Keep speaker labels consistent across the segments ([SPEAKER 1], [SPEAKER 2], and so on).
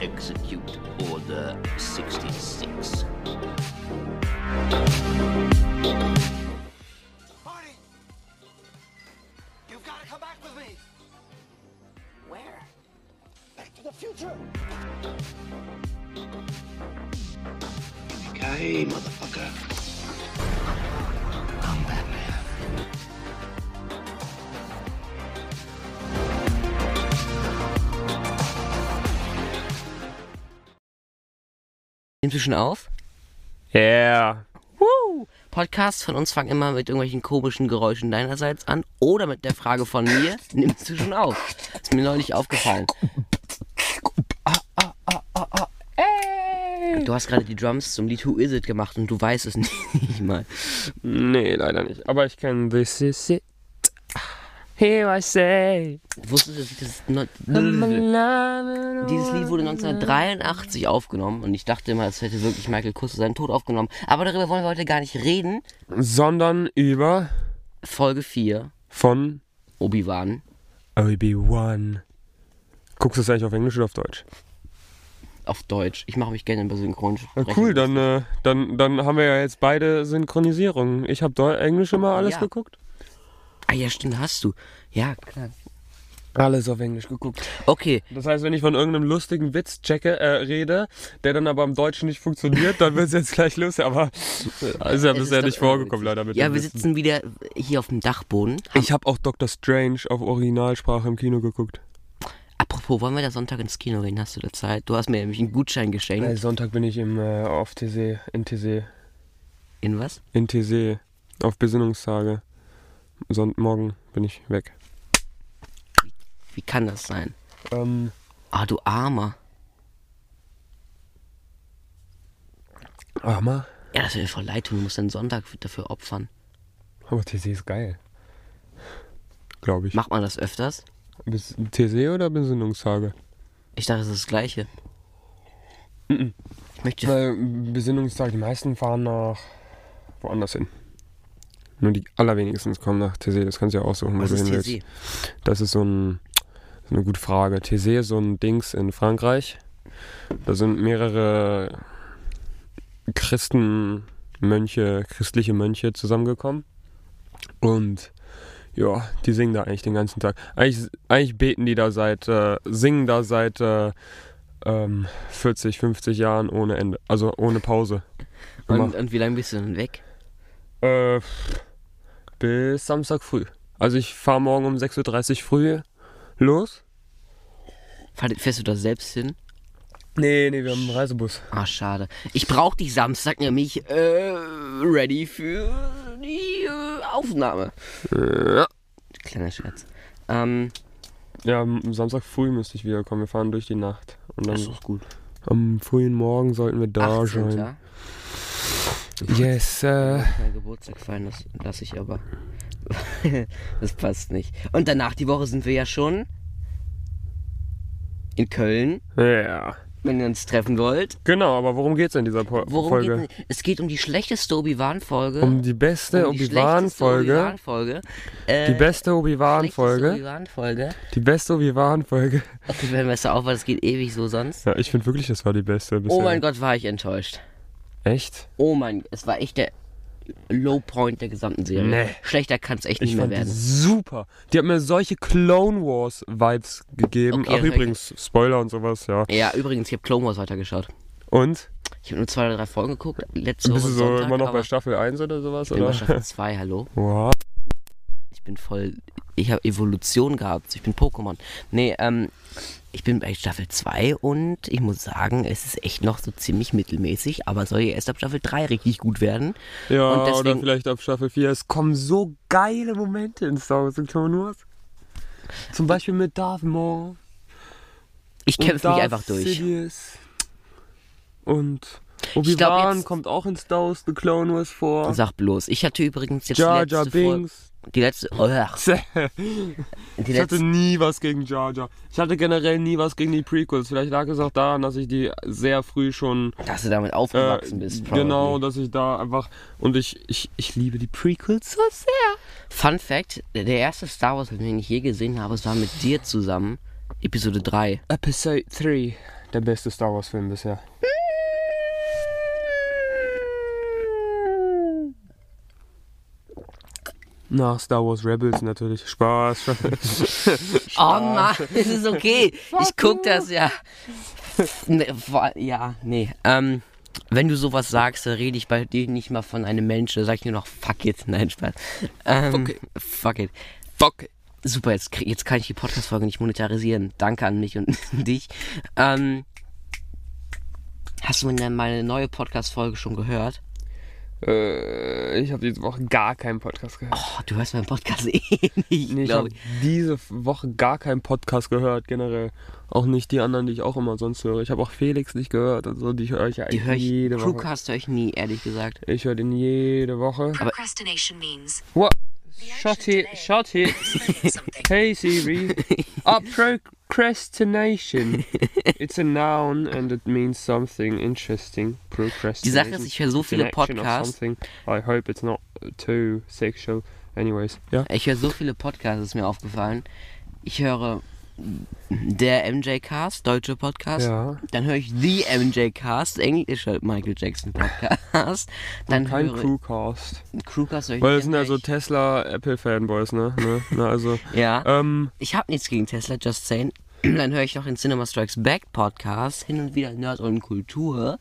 [SPEAKER 1] Execute Order 66.
[SPEAKER 2] Marty! You've got to come back with me!
[SPEAKER 3] Where?
[SPEAKER 2] Back to the future!
[SPEAKER 1] Okay, motherfucker.
[SPEAKER 3] Nimmst du schon auf?
[SPEAKER 4] Yeah.
[SPEAKER 3] Woo! Podcasts von uns fangen immer mit irgendwelchen komischen Geräuschen deinerseits an oder mit der Frage von mir, nimmst du schon auf? Ist mir neulich aufgefallen. Du hast gerade die Drums zum Lied Who Is It gemacht und du weißt es nicht mal.
[SPEAKER 4] Nee, leider nicht. Aber ich kenne This Is It. Here I say.
[SPEAKER 3] Wusstest du, dass das no dieses Lied wurde 1983 aufgenommen und ich dachte immer, es hätte wirklich Michael Kusse seinen Tod aufgenommen. Aber darüber wollen wir heute gar nicht reden.
[SPEAKER 4] Sondern über
[SPEAKER 3] Folge 4,
[SPEAKER 4] von
[SPEAKER 3] Obi-Wan.
[SPEAKER 4] Obi-Wan. Guckst du es eigentlich auf Englisch oder auf Deutsch?
[SPEAKER 3] Auf Deutsch. Ich mache mich gerne über Synchron
[SPEAKER 4] Na cool, dann, äh, dann, dann haben wir ja jetzt beide Synchronisierungen. Ich habe Englisch immer alles
[SPEAKER 3] Ja.
[SPEAKER 4] geguckt.
[SPEAKER 3] Ah ja, stimmt, hast du. Ja, klar.
[SPEAKER 4] Alles auf Englisch geguckt.
[SPEAKER 3] Okay,
[SPEAKER 4] Das heißt, wenn ich von irgendeinem lustigen Witz checke, äh, rede, der dann aber im Deutschen nicht funktioniert, dann wird es jetzt gleich lustig. Aber äh, ist ja
[SPEAKER 3] Es
[SPEAKER 4] bisher nicht vorgekommen, leider mit
[SPEAKER 3] Ja, wir
[SPEAKER 4] Witzen.
[SPEAKER 3] sitzen wieder hier auf dem Dachboden.
[SPEAKER 4] Ich habe auch Doctor Strange auf Originalsprache im Kino geguckt.
[SPEAKER 3] apropos, wollen wir da Sonntag ins Kino gehen? Hast du da Zeit? Du hast mir nämlich einen Gutschein geschenkt.
[SPEAKER 4] Äh, Sonntag bin ich im, äh, auf TC, in TC,
[SPEAKER 3] In was?
[SPEAKER 4] in TC, auf Besinnungstage. Sonntagmorgen bin ich weg.
[SPEAKER 3] Wie kann das sein?
[SPEAKER 4] Ähm,
[SPEAKER 3] Ah, du Armer.
[SPEAKER 4] Armer.
[SPEAKER 3] Ja, das mir voll leid. Du musst deinen Sonntag dafür opfern.
[SPEAKER 4] Aber TC ist geil. Glaube ich.
[SPEAKER 3] Macht man das öfters?
[SPEAKER 4] Bis, TC oder Besinnungstage?
[SPEAKER 3] Ich dachte, es ist das Gleiche. Ich möchte.
[SPEAKER 4] Weil Besinnungstag, die meisten fahren nach woanders hin. Nur die allerwenigsten kommen nach TC. Das kannst du ja aussuchen, wo
[SPEAKER 3] Was
[SPEAKER 4] du hin willst. Das ist so, ein, so eine gute Frage. TC ist so ein Dings in Frankreich. Da sind mehrere Christen, Mönche, christliche Mönche zusammengekommen. Und ja, die singen da eigentlich den ganzen Tag. Eigentlich, eigentlich beten die da seit, äh, singen da seit äh, ähm, 40, 50 Jahren ohne Ende. Also ohne Pause.
[SPEAKER 3] Und, und wie lange bist du denn weg?
[SPEAKER 4] Äh, bis Samstag früh. Also ich fahre morgen um 6.30 Uhr früh los.
[SPEAKER 3] Fährst du da selbst hin?
[SPEAKER 4] Nee, nee, wir haben einen Reisebus.
[SPEAKER 3] Ah, schade. Ich brauche dich Samstag nämlich äh, ready für die äh, Aufnahme.
[SPEAKER 4] Ja.
[SPEAKER 3] Kleiner Scherz. Ähm,
[SPEAKER 4] Ja, am Samstag früh müsste ich wiederkommen. Wir fahren durch die Nacht. Und
[SPEAKER 3] das ist
[SPEAKER 4] dann
[SPEAKER 3] doch gut.
[SPEAKER 4] am frühen Morgen sollten wir da
[SPEAKER 3] 18.
[SPEAKER 4] sein. Yes, äh.
[SPEAKER 3] Mein Geburtstag feiern, das lasse ich aber. das passt nicht. Und danach die Woche sind wir ja schon in Köln,
[SPEAKER 4] Ja.
[SPEAKER 3] wenn ihr uns treffen wollt.
[SPEAKER 4] Genau, aber worum geht's in dieser po
[SPEAKER 3] Worum
[SPEAKER 4] Folge?
[SPEAKER 3] geht es? Geht um die schlechteste Obi-Wan-Folge.
[SPEAKER 4] Um die beste
[SPEAKER 3] Um die
[SPEAKER 4] Obi-Wan-Folge.
[SPEAKER 3] Obi-Wan-Folge. Äh,
[SPEAKER 4] Die beste Obi-Wan-Folge.
[SPEAKER 3] Obi-Wan-Folge.
[SPEAKER 4] Die beste Obi-Wan-Folge.
[SPEAKER 3] Okay, wenn wir es auf, weil das geht ewig so sonst.
[SPEAKER 4] Ja, ich finde wirklich, das war die beste bisher.
[SPEAKER 3] Oh mein Gott, war ich enttäuscht.
[SPEAKER 4] Echt?
[SPEAKER 3] Oh mein, es war echt der Low Point der gesamten Serie.
[SPEAKER 4] Nee.
[SPEAKER 3] Schlechter kann es echt
[SPEAKER 4] Ich
[SPEAKER 3] nicht mehr
[SPEAKER 4] fand die
[SPEAKER 3] werden.
[SPEAKER 4] super. Die hat mir solche Clone Wars Vibes gegeben.
[SPEAKER 3] Okay,
[SPEAKER 4] Ach
[SPEAKER 3] das
[SPEAKER 4] übrigens, Spoiler und sowas, ja.
[SPEAKER 3] Ja, übrigens, ich habe Clone Wars weitergeschaut.
[SPEAKER 4] Und?
[SPEAKER 3] Ich habe nur zwei oder drei Folgen geguckt. Letzte
[SPEAKER 4] Bist
[SPEAKER 3] Woche
[SPEAKER 4] du so
[SPEAKER 3] Sonntag,
[SPEAKER 4] immer noch bei Staffel 1 oder sowas?
[SPEAKER 3] ich bin bei
[SPEAKER 4] Oder?
[SPEAKER 3] Staffel 2, hallo.
[SPEAKER 4] Wow.
[SPEAKER 3] Ich bin voll. Ich habe Evolution gehabt. Ich bin Pokémon. Nee, ähm, ich bin bei Staffel 2 und ich muss sagen, es ist echt noch so ziemlich mittelmäßig, aber soll ja erst ab Staffel 3 richtig gut werden.
[SPEAKER 4] Ja,
[SPEAKER 3] Und
[SPEAKER 4] oder
[SPEAKER 3] deswegen-
[SPEAKER 4] vielleicht ab Staffel 4. Es kommen so geile Momente in Star Wars Clone Wars. Zum Beispiel mit Darth Maul.
[SPEAKER 3] Ich kämpfe mich einfach durch.
[SPEAKER 4] Sidious. Und Obi-Wan kommt auch in Star Wars The Clone Wars vor.
[SPEAKER 3] Sag bloß. Ich hatte übrigens jetzt
[SPEAKER 4] Jar Jar
[SPEAKER 3] letzte Folge. Die letzte. Oh, die
[SPEAKER 4] Ich hatte nie was gegen Jar Jar. Ich hatte generell nie was gegen die Prequels. Vielleicht lag es auch daran, dass ich die sehr früh schon
[SPEAKER 3] dass du damit
[SPEAKER 4] äh,
[SPEAKER 3] aufgewachsen bist. probably.
[SPEAKER 4] genau, dass ich da einfach und ich, ich, ich liebe die Prequels so sehr.
[SPEAKER 3] Fun Fact: Der erste Star Wars, den ich je gesehen habe, es war mit dir zusammen. Episode 3.
[SPEAKER 4] Episode 3. der beste Star Wars Film bisher. Nach Star Wars Rebels natürlich. Spaß.
[SPEAKER 3] Oh Mann, es ist okay. Ich guck das ja. Nee, wa- ja, nee. Ähm, wenn du sowas sagst, dann rede ich bei dir nicht mal von einem Menschen. Da sag ich nur noch fuck it. Nein, Spaß. Ähm,
[SPEAKER 4] Fuck it.
[SPEAKER 3] Fuck it.
[SPEAKER 4] Fuck.
[SPEAKER 3] Super, jetzt, jetzt kann ich die Podcast-Folge nicht monetarisieren. Danke an mich und dich. Ähm, hast du denn meine neue Podcast-Folge schon gehört?
[SPEAKER 4] Äh, ich habe diese Woche gar keinen Podcast gehört.
[SPEAKER 3] Oh, du hörst meinen Podcast eh nicht,
[SPEAKER 4] Nee, ich habe diese Woche gar keinen Podcast gehört, generell. Auch nicht die anderen, die ich auch immer sonst höre. Ich habe auch Felix nicht gehört. Also die höre ich ja
[SPEAKER 3] Die
[SPEAKER 4] eigentlich
[SPEAKER 3] höre ich,
[SPEAKER 4] jede Woche.
[SPEAKER 3] Crewcast höre ich nie, ehrlich gesagt.
[SPEAKER 4] Ich höre den jede Woche.
[SPEAKER 5] Procrastination means
[SPEAKER 4] What? Shut it, shut it. Hey Siri. Ah, procrastination. It's a noun and it means something interesting. Procrastination.
[SPEAKER 3] Die Sache ist, ich höre so viele Podcasts.
[SPEAKER 4] I hope it's not too sexual. Anyways, ja.
[SPEAKER 3] Ich höre so viele Podcasts, ist mir aufgefallen. Ich höre der MJ-Cast, deutsche Podcast.
[SPEAKER 4] Ja.
[SPEAKER 3] Dann höre ich The MJ-Cast, englischer Michael Jackson Podcast. Dann
[SPEAKER 4] Kein
[SPEAKER 3] höre
[SPEAKER 4] Crewcast.
[SPEAKER 3] Crewcast höre ich
[SPEAKER 4] Weil das sind ja so. Tesla, Apple-Fanboys, ne? ne? Na, also,
[SPEAKER 3] Ja,
[SPEAKER 4] ähm,
[SPEAKER 3] ich habe nichts gegen Tesla, just saying. Dann höre ich noch den Cinema Strikes Back Podcast, hin und wieder Nerd und Kultur.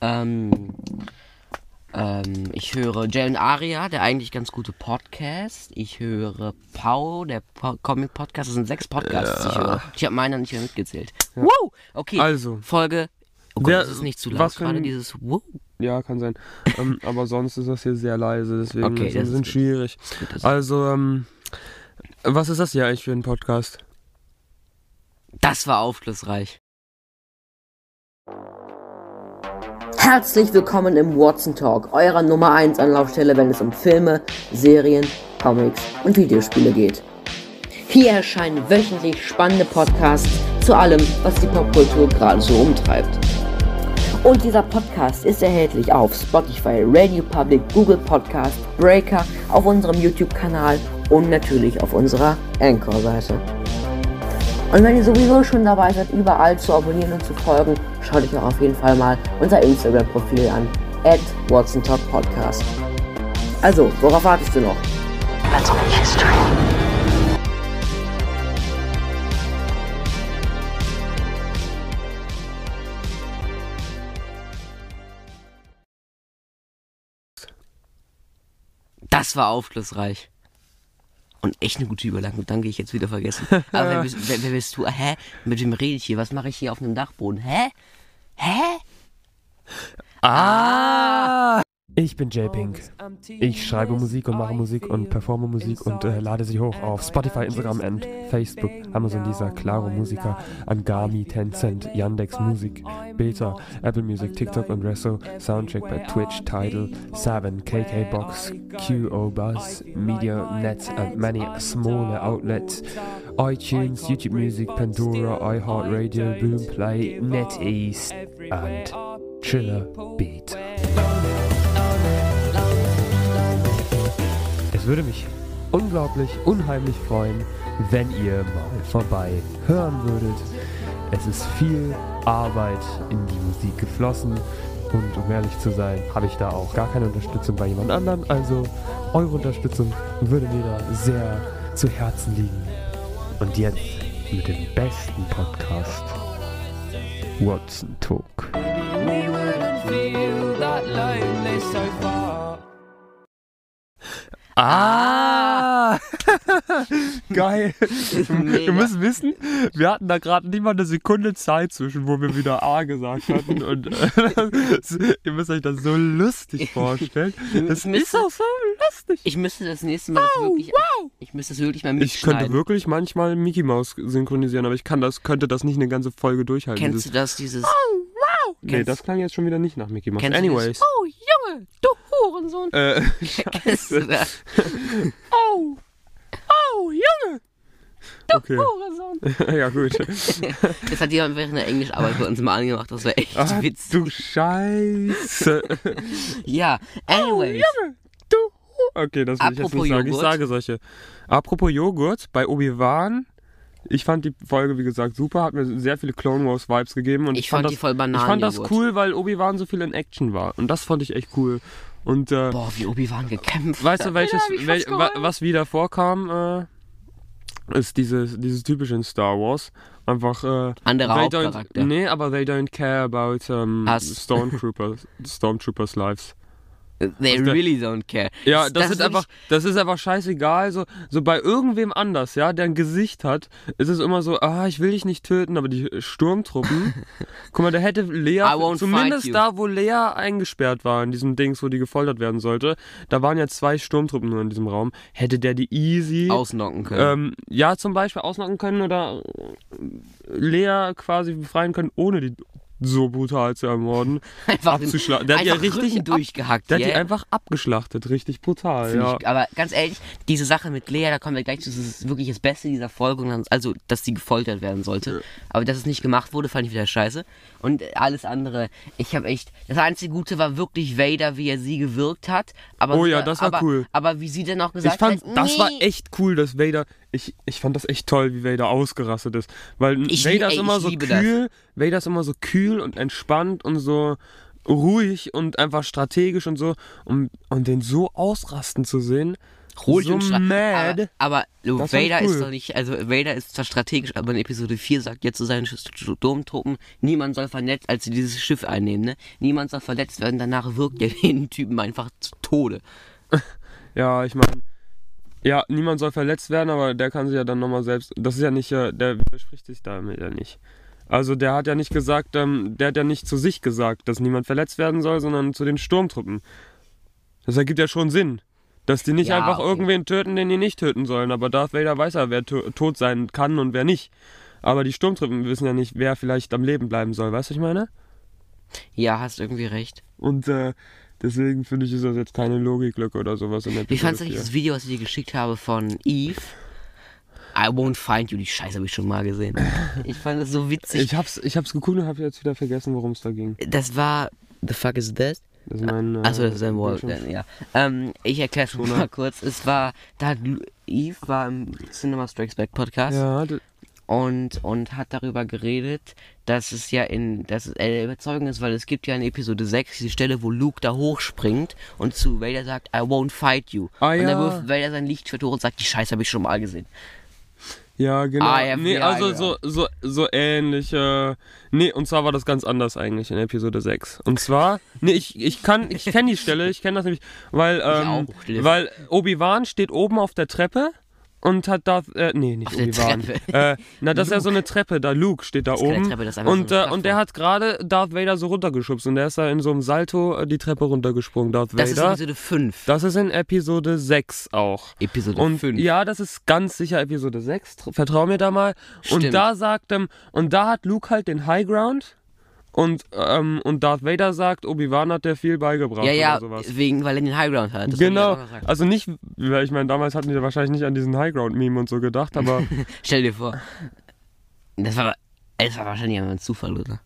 [SPEAKER 3] Ähm, ähm, ich höre Jalen Aria, der eigentlich ganz gute Podcast. Ich höre Pau, der po Comic Podcast. Das sind sechs Podcasts, die ich höre. Ich habe meiner nicht mehr mitgezählt. Wow! Okay,
[SPEAKER 4] Also.
[SPEAKER 3] Folge. Oh Gott,
[SPEAKER 4] Wer-
[SPEAKER 3] das ist nicht zu laut gerade, dieses Wow.
[SPEAKER 4] ja, kann sein. ähm, aber sonst ist das hier sehr leise, deswegen
[SPEAKER 3] Okay, das gut.
[SPEAKER 4] schwierig.
[SPEAKER 3] Gut, das-
[SPEAKER 4] Also, ähm, was ist das hier eigentlich für ein Podcast?
[SPEAKER 3] Das war aufschlussreich.
[SPEAKER 6] Herzlich willkommen im Watson Talk, eurer Nummer 1 Anlaufstelle, wenn es um Filme, Serien, Comics und Videospiele geht. Hier erscheinen wöchentlich spannende Podcasts zu allem, was die Popkultur gerade so umtreibt. Und dieser Podcast ist erhältlich auf Spotify, Radio Public, Google Podcast, Breaker, auf unserem YouTube-Kanal und natürlich auf unserer Anchor-Seite. Und wenn ihr sowieso schon dabei seid, überall zu abonnieren und zu folgen, schaut euch auch auf jeden Fall mal unser Instagram-Profil an, at WatsonTalkPodcast. Also, worauf wartest du noch?
[SPEAKER 5] Let's make history.
[SPEAKER 3] Das war aufschlussreich. Und echt eine gute Überleitung. Danke, ich jetzt wieder vergessen. Aber wer bist, wer, wer bist du? Hä? Mit wem rede ich hier? Was mache ich hier auf einem Dachboden? Hä? Hä?
[SPEAKER 4] Ah! Ich bin J-Pink. Ich schreibe Musik und mache Musik und performe Musik und äh, lade sie hoch auf Spotify, Instagram und Facebook, Amazon Deezer, Claro Musiker, Angami, Tencent, Yandex Musik, Beta, Apple Music, TikTok und Resso, Soundtrack bei Twitch, Tidal, Seven, KK Box, QO Buzz, Media Net and many smaller outlets, iTunes, YouTube Music, Pandora, iHeartRadio, Boomplay, NetEase and Chiller Beat. Würde mich unglaublich, unheimlich freuen, wenn ihr mal vorbei hören würdet. Es ist viel Arbeit in die Musik geflossen und um ehrlich zu sein, habe ich da auch gar keine Unterstützung bei jemand anderen. Also eure Unterstützung würde mir da sehr zu Herzen liegen. Und jetzt mit dem besten Podcast, Watson Talk. Ah! Geil.
[SPEAKER 3] Mega.
[SPEAKER 4] Ihr müsst wissen, wir hatten da gerade nicht mal eine Sekunde Zeit zwischen, wo wir wieder A gesagt hatten. Und äh, ihr müsst euch das so lustig vorstellen. Das ist auch so lustig.
[SPEAKER 3] Ich müsste das nächste Mal das wirklich. Ich müsste das wirklich mal
[SPEAKER 4] Ich könnte wirklich manchmal Mickey Mouse synchronisieren, aber ich kann das, könnte das nicht eine ganze Folge durchhalten.
[SPEAKER 3] Kennst du
[SPEAKER 4] Dieses-
[SPEAKER 3] das, dieses.
[SPEAKER 4] nee,
[SPEAKER 3] kennst-
[SPEAKER 4] das klang jetzt schon wieder nicht nach Mickey Mouse.
[SPEAKER 3] Du
[SPEAKER 4] Anyways.
[SPEAKER 3] Oh, Junge, du Hurensohn.
[SPEAKER 4] Äh,
[SPEAKER 3] du das?
[SPEAKER 4] oh, oh, Junge. Okay.
[SPEAKER 3] Hurensohn.
[SPEAKER 4] ja, gut.
[SPEAKER 3] Das hat jemand während der Englischarbeit bei uns mal angemacht. Das war echt
[SPEAKER 4] Ach,
[SPEAKER 3] witzig.
[SPEAKER 4] du Scheiße.
[SPEAKER 3] Ja, anyways.
[SPEAKER 4] Du. Okay, das will ich jetzt
[SPEAKER 3] Apropos
[SPEAKER 4] nicht sagen. Ich
[SPEAKER 3] Joghurt.
[SPEAKER 4] sage solche. Apropos Joghurt, bei Obi-Wan Ich fand die Folge, wie gesagt, super, hat mir sehr viele Clone Wars Vibes gegeben und
[SPEAKER 3] Ich fand
[SPEAKER 4] das,
[SPEAKER 3] die voll
[SPEAKER 4] Ich
[SPEAKER 3] Bananen,
[SPEAKER 4] fand das cool, weil Obi-Wan so viel in Action war und das fand ich echt cool. Und äh,
[SPEAKER 3] Boah, wie Obi-Wan gekämpft
[SPEAKER 4] weißt du, welches,
[SPEAKER 3] ich
[SPEAKER 4] wel, wa, was wieder vorkam, äh, ist dieses, dieses typische in Star Wars. Einfach, äh,
[SPEAKER 3] Anderer
[SPEAKER 4] they
[SPEAKER 3] Hauptcharakter.
[SPEAKER 4] Nee, aber they don't care about um,
[SPEAKER 3] Hass.
[SPEAKER 4] Stormtroopers, Stormtroopers lives.
[SPEAKER 3] They
[SPEAKER 4] der-
[SPEAKER 3] really don't care.
[SPEAKER 4] Ja, das, ist
[SPEAKER 3] wirklich-
[SPEAKER 4] einfach, das ist einfach scheißegal. So, so bei irgendwem anders, ja, der ein Gesicht hat, ist es immer so, ah, ich will dich nicht töten, aber die Sturmtruppen. guck mal, der hätte Lea, zumindest da, wo Lea eingesperrt war, in diesem Dings, wo die gefoltert werden sollte, da waren ja zwei Sturmtruppen nur in diesem Raum, hätte der die easy.
[SPEAKER 3] ausnocken können.
[SPEAKER 4] Ähm, ja, zum Beispiel ausnocken können oder Lea quasi befreien können, ohne die so brutal zu ermorden.
[SPEAKER 3] einfach
[SPEAKER 4] abzuschlagen. Der hat die ja
[SPEAKER 3] einfach
[SPEAKER 4] richtig
[SPEAKER 3] durchgehackt.
[SPEAKER 4] Der hat die
[SPEAKER 3] yeah.
[SPEAKER 4] einfach abgeschlachtet, richtig brutal. Ja.
[SPEAKER 3] Ich, aber ganz ehrlich, diese Sache mit Lea, da kommen wir gleich zu, das ist wirklich das Beste dieser Folge, also, dass sie gefoltert werden sollte. Aber dass es nicht gemacht wurde, fand ich wieder scheiße. Und alles andere, ich habe echt, das einzige Gute war wirklich Vader, wie er sie gewirkt hat. Aber
[SPEAKER 4] Oh ja, das war
[SPEAKER 3] aber,
[SPEAKER 4] cool.
[SPEAKER 3] Aber wie sie dann auch gesagt
[SPEAKER 4] Ich fand,
[SPEAKER 3] hat,
[SPEAKER 4] das war
[SPEAKER 3] nee.
[SPEAKER 4] echt cool, dass Vader. Ich, ich fand das echt toll, wie Vader ausgerastet ist. Weil
[SPEAKER 3] Ich
[SPEAKER 4] Vader ist
[SPEAKER 3] ey,
[SPEAKER 4] immer
[SPEAKER 3] ich
[SPEAKER 4] so
[SPEAKER 3] liebe das.
[SPEAKER 4] kühl. Vader ist immer so kühl und entspannt und so ruhig und einfach strategisch und so. Und, und den so ausrasten zu sehen.
[SPEAKER 3] Ruhig
[SPEAKER 4] so
[SPEAKER 3] und
[SPEAKER 4] mad.
[SPEAKER 3] Aber, aber Vader
[SPEAKER 4] cool.
[SPEAKER 3] ist doch nicht, also Vader ist zwar strategisch, aber in Episode 4 sagt jetzt zu seinen Sturmtruppen, niemand soll vernetzt, als sie dieses Schiff einnehmen, ne? Niemand soll verletzt werden, danach wirkt er den Typen einfach zu Tode.
[SPEAKER 4] Ja, ich meine. Ja, niemand soll verletzt werden, aber der kann sich ja dann nochmal selbst. Das ist ja nicht, äh, der widerspricht sich damit ja nicht. Also der hat ja nicht gesagt, ähm, der hat ja nicht zu sich gesagt, dass niemand verletzt werden soll, sondern zu den Sturmtruppen. Das ergibt ja schon Sinn. Dass die nicht
[SPEAKER 3] Ja,
[SPEAKER 4] einfach
[SPEAKER 3] okay.
[SPEAKER 4] irgendwen töten, den die nicht töten sollen. Aber Darth Vader weiß ja, wer to tot sein kann und wer nicht. Aber die Sturmtruppen wissen ja nicht, wer vielleicht am Leben bleiben soll. Weißt du, was ich meine?
[SPEAKER 3] Ja, hast irgendwie recht.
[SPEAKER 4] Und äh, deswegen finde ich, ist das jetzt keine Logiklücke oder sowas in der
[SPEAKER 3] Wie fandst du eigentlich das
[SPEAKER 4] 4.
[SPEAKER 3] Video, was ich dir geschickt habe von Eve? I won't find you, die Scheiße habe ich schon mal gesehen. Ich fand das so witzig.
[SPEAKER 4] Ich hab's, ich hab's geguckt und hab jetzt wieder vergessen, worum es da ging.
[SPEAKER 3] das war. The fuck is this?
[SPEAKER 4] Das ist mein. Äh,
[SPEAKER 3] Achso, das ist ein Wall.
[SPEAKER 4] Bildschirm.
[SPEAKER 3] Ja. Ähm, ich erkläre es mal kurz. Es war, da hat Eve war im Cinema Strikes Back Podcast
[SPEAKER 4] Ja,
[SPEAKER 3] und, und hat darüber geredet, dass es ja in, dass es eine Überzeugung ist, weil es gibt ja in Episode 6 diese Stelle, wo Luke da hochspringt und zu Vader sagt, I won't fight you.
[SPEAKER 4] Ah,
[SPEAKER 3] und dann
[SPEAKER 4] ja.
[SPEAKER 3] wirft Vader sein Lichtschwert hoch und sagt, die Scheiße habe ich schon mal gesehen.
[SPEAKER 4] ja, genau.
[SPEAKER 3] Ah, ja,
[SPEAKER 4] nee, also so, so, so ähnlich. Äh, nee, und zwar war das ganz anders eigentlich in Episode 6. Und zwar, nee, ich, ich kann, ich kenne die Stelle, ich kenne das nämlich, weil, ähm,
[SPEAKER 3] auch,
[SPEAKER 4] weil Obi-Wan steht oben auf der Treppe und hat Darth, äh, nee, nicht Obi-Wan. Äh, na, das ist ja so eine Treppe, da Luke steht da oben.
[SPEAKER 3] Treppe, so
[SPEAKER 4] und,
[SPEAKER 3] eine
[SPEAKER 4] äh, und der hat gerade Darth Vader so runtergeschubst und der ist da in so einem Salto äh, die Treppe runtergesprungen, Darth
[SPEAKER 3] Das ist
[SPEAKER 4] Vader.
[SPEAKER 3] Episode 5.
[SPEAKER 4] Das ist in Episode 6 auch.
[SPEAKER 3] Episode
[SPEAKER 4] Und
[SPEAKER 3] 5.
[SPEAKER 4] ja, das ist ganz sicher Episode 6. Tr- Vertrau mir da mal. Und
[SPEAKER 3] Stimmt.
[SPEAKER 4] da sagt, ähm, und da hat Luke halt den High Ground. Und, ähm, und Darth Vader sagt, Obi-Wan hat der viel beigebracht
[SPEAKER 3] ja, ja,
[SPEAKER 4] oder sowas.
[SPEAKER 3] wegen, weil er den High Ground hat. Das
[SPEAKER 4] Genau. Also nicht, weil ich meine, damals hatten die wahrscheinlich nicht an diesen High Ground-Meme und so gedacht, aber
[SPEAKER 3] Stell dir vor. Das war, das war wahrscheinlich einfach ein Zufall, oder?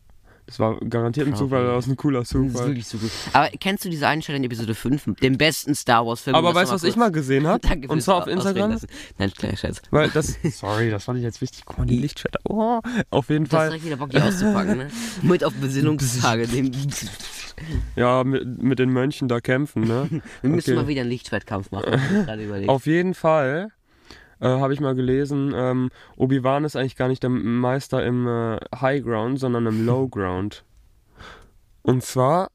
[SPEAKER 4] Das war garantiert ein Zufall, das ist ein cooler
[SPEAKER 3] Das ist
[SPEAKER 4] Zufall.
[SPEAKER 3] wirklich so gut. Aber kennst du diese Einstellung in Episode 5, dem besten Star Wars-Film?
[SPEAKER 4] Aber
[SPEAKER 3] Das
[SPEAKER 4] weißt du,
[SPEAKER 3] war
[SPEAKER 4] was ich mal gesehen habe?
[SPEAKER 3] Danke
[SPEAKER 4] Und zwar auf Instagram.
[SPEAKER 3] Nein, kleiner Scherz.
[SPEAKER 4] Weil das. Sorry, das fand ich jetzt wichtig. Guck mal, die Lichtschwerter. Oh, auf jeden Fall.
[SPEAKER 3] direkt wieder Bock, die auszupacken, ne? Mit auf Besinnungstage.
[SPEAKER 4] Ja, mit, mit den Mönchen da kämpfen, ne?
[SPEAKER 3] wir müssen
[SPEAKER 4] Okay.
[SPEAKER 3] mal wieder einen Lichtschwertkampf machen. hab ich gerade überlegt.
[SPEAKER 4] Auf jeden Fall äh, habe ich mal gelesen, ähm, Obi-Wan ist eigentlich gar nicht der Meister im äh, High Ground, sondern im Low Ground. Und zwar,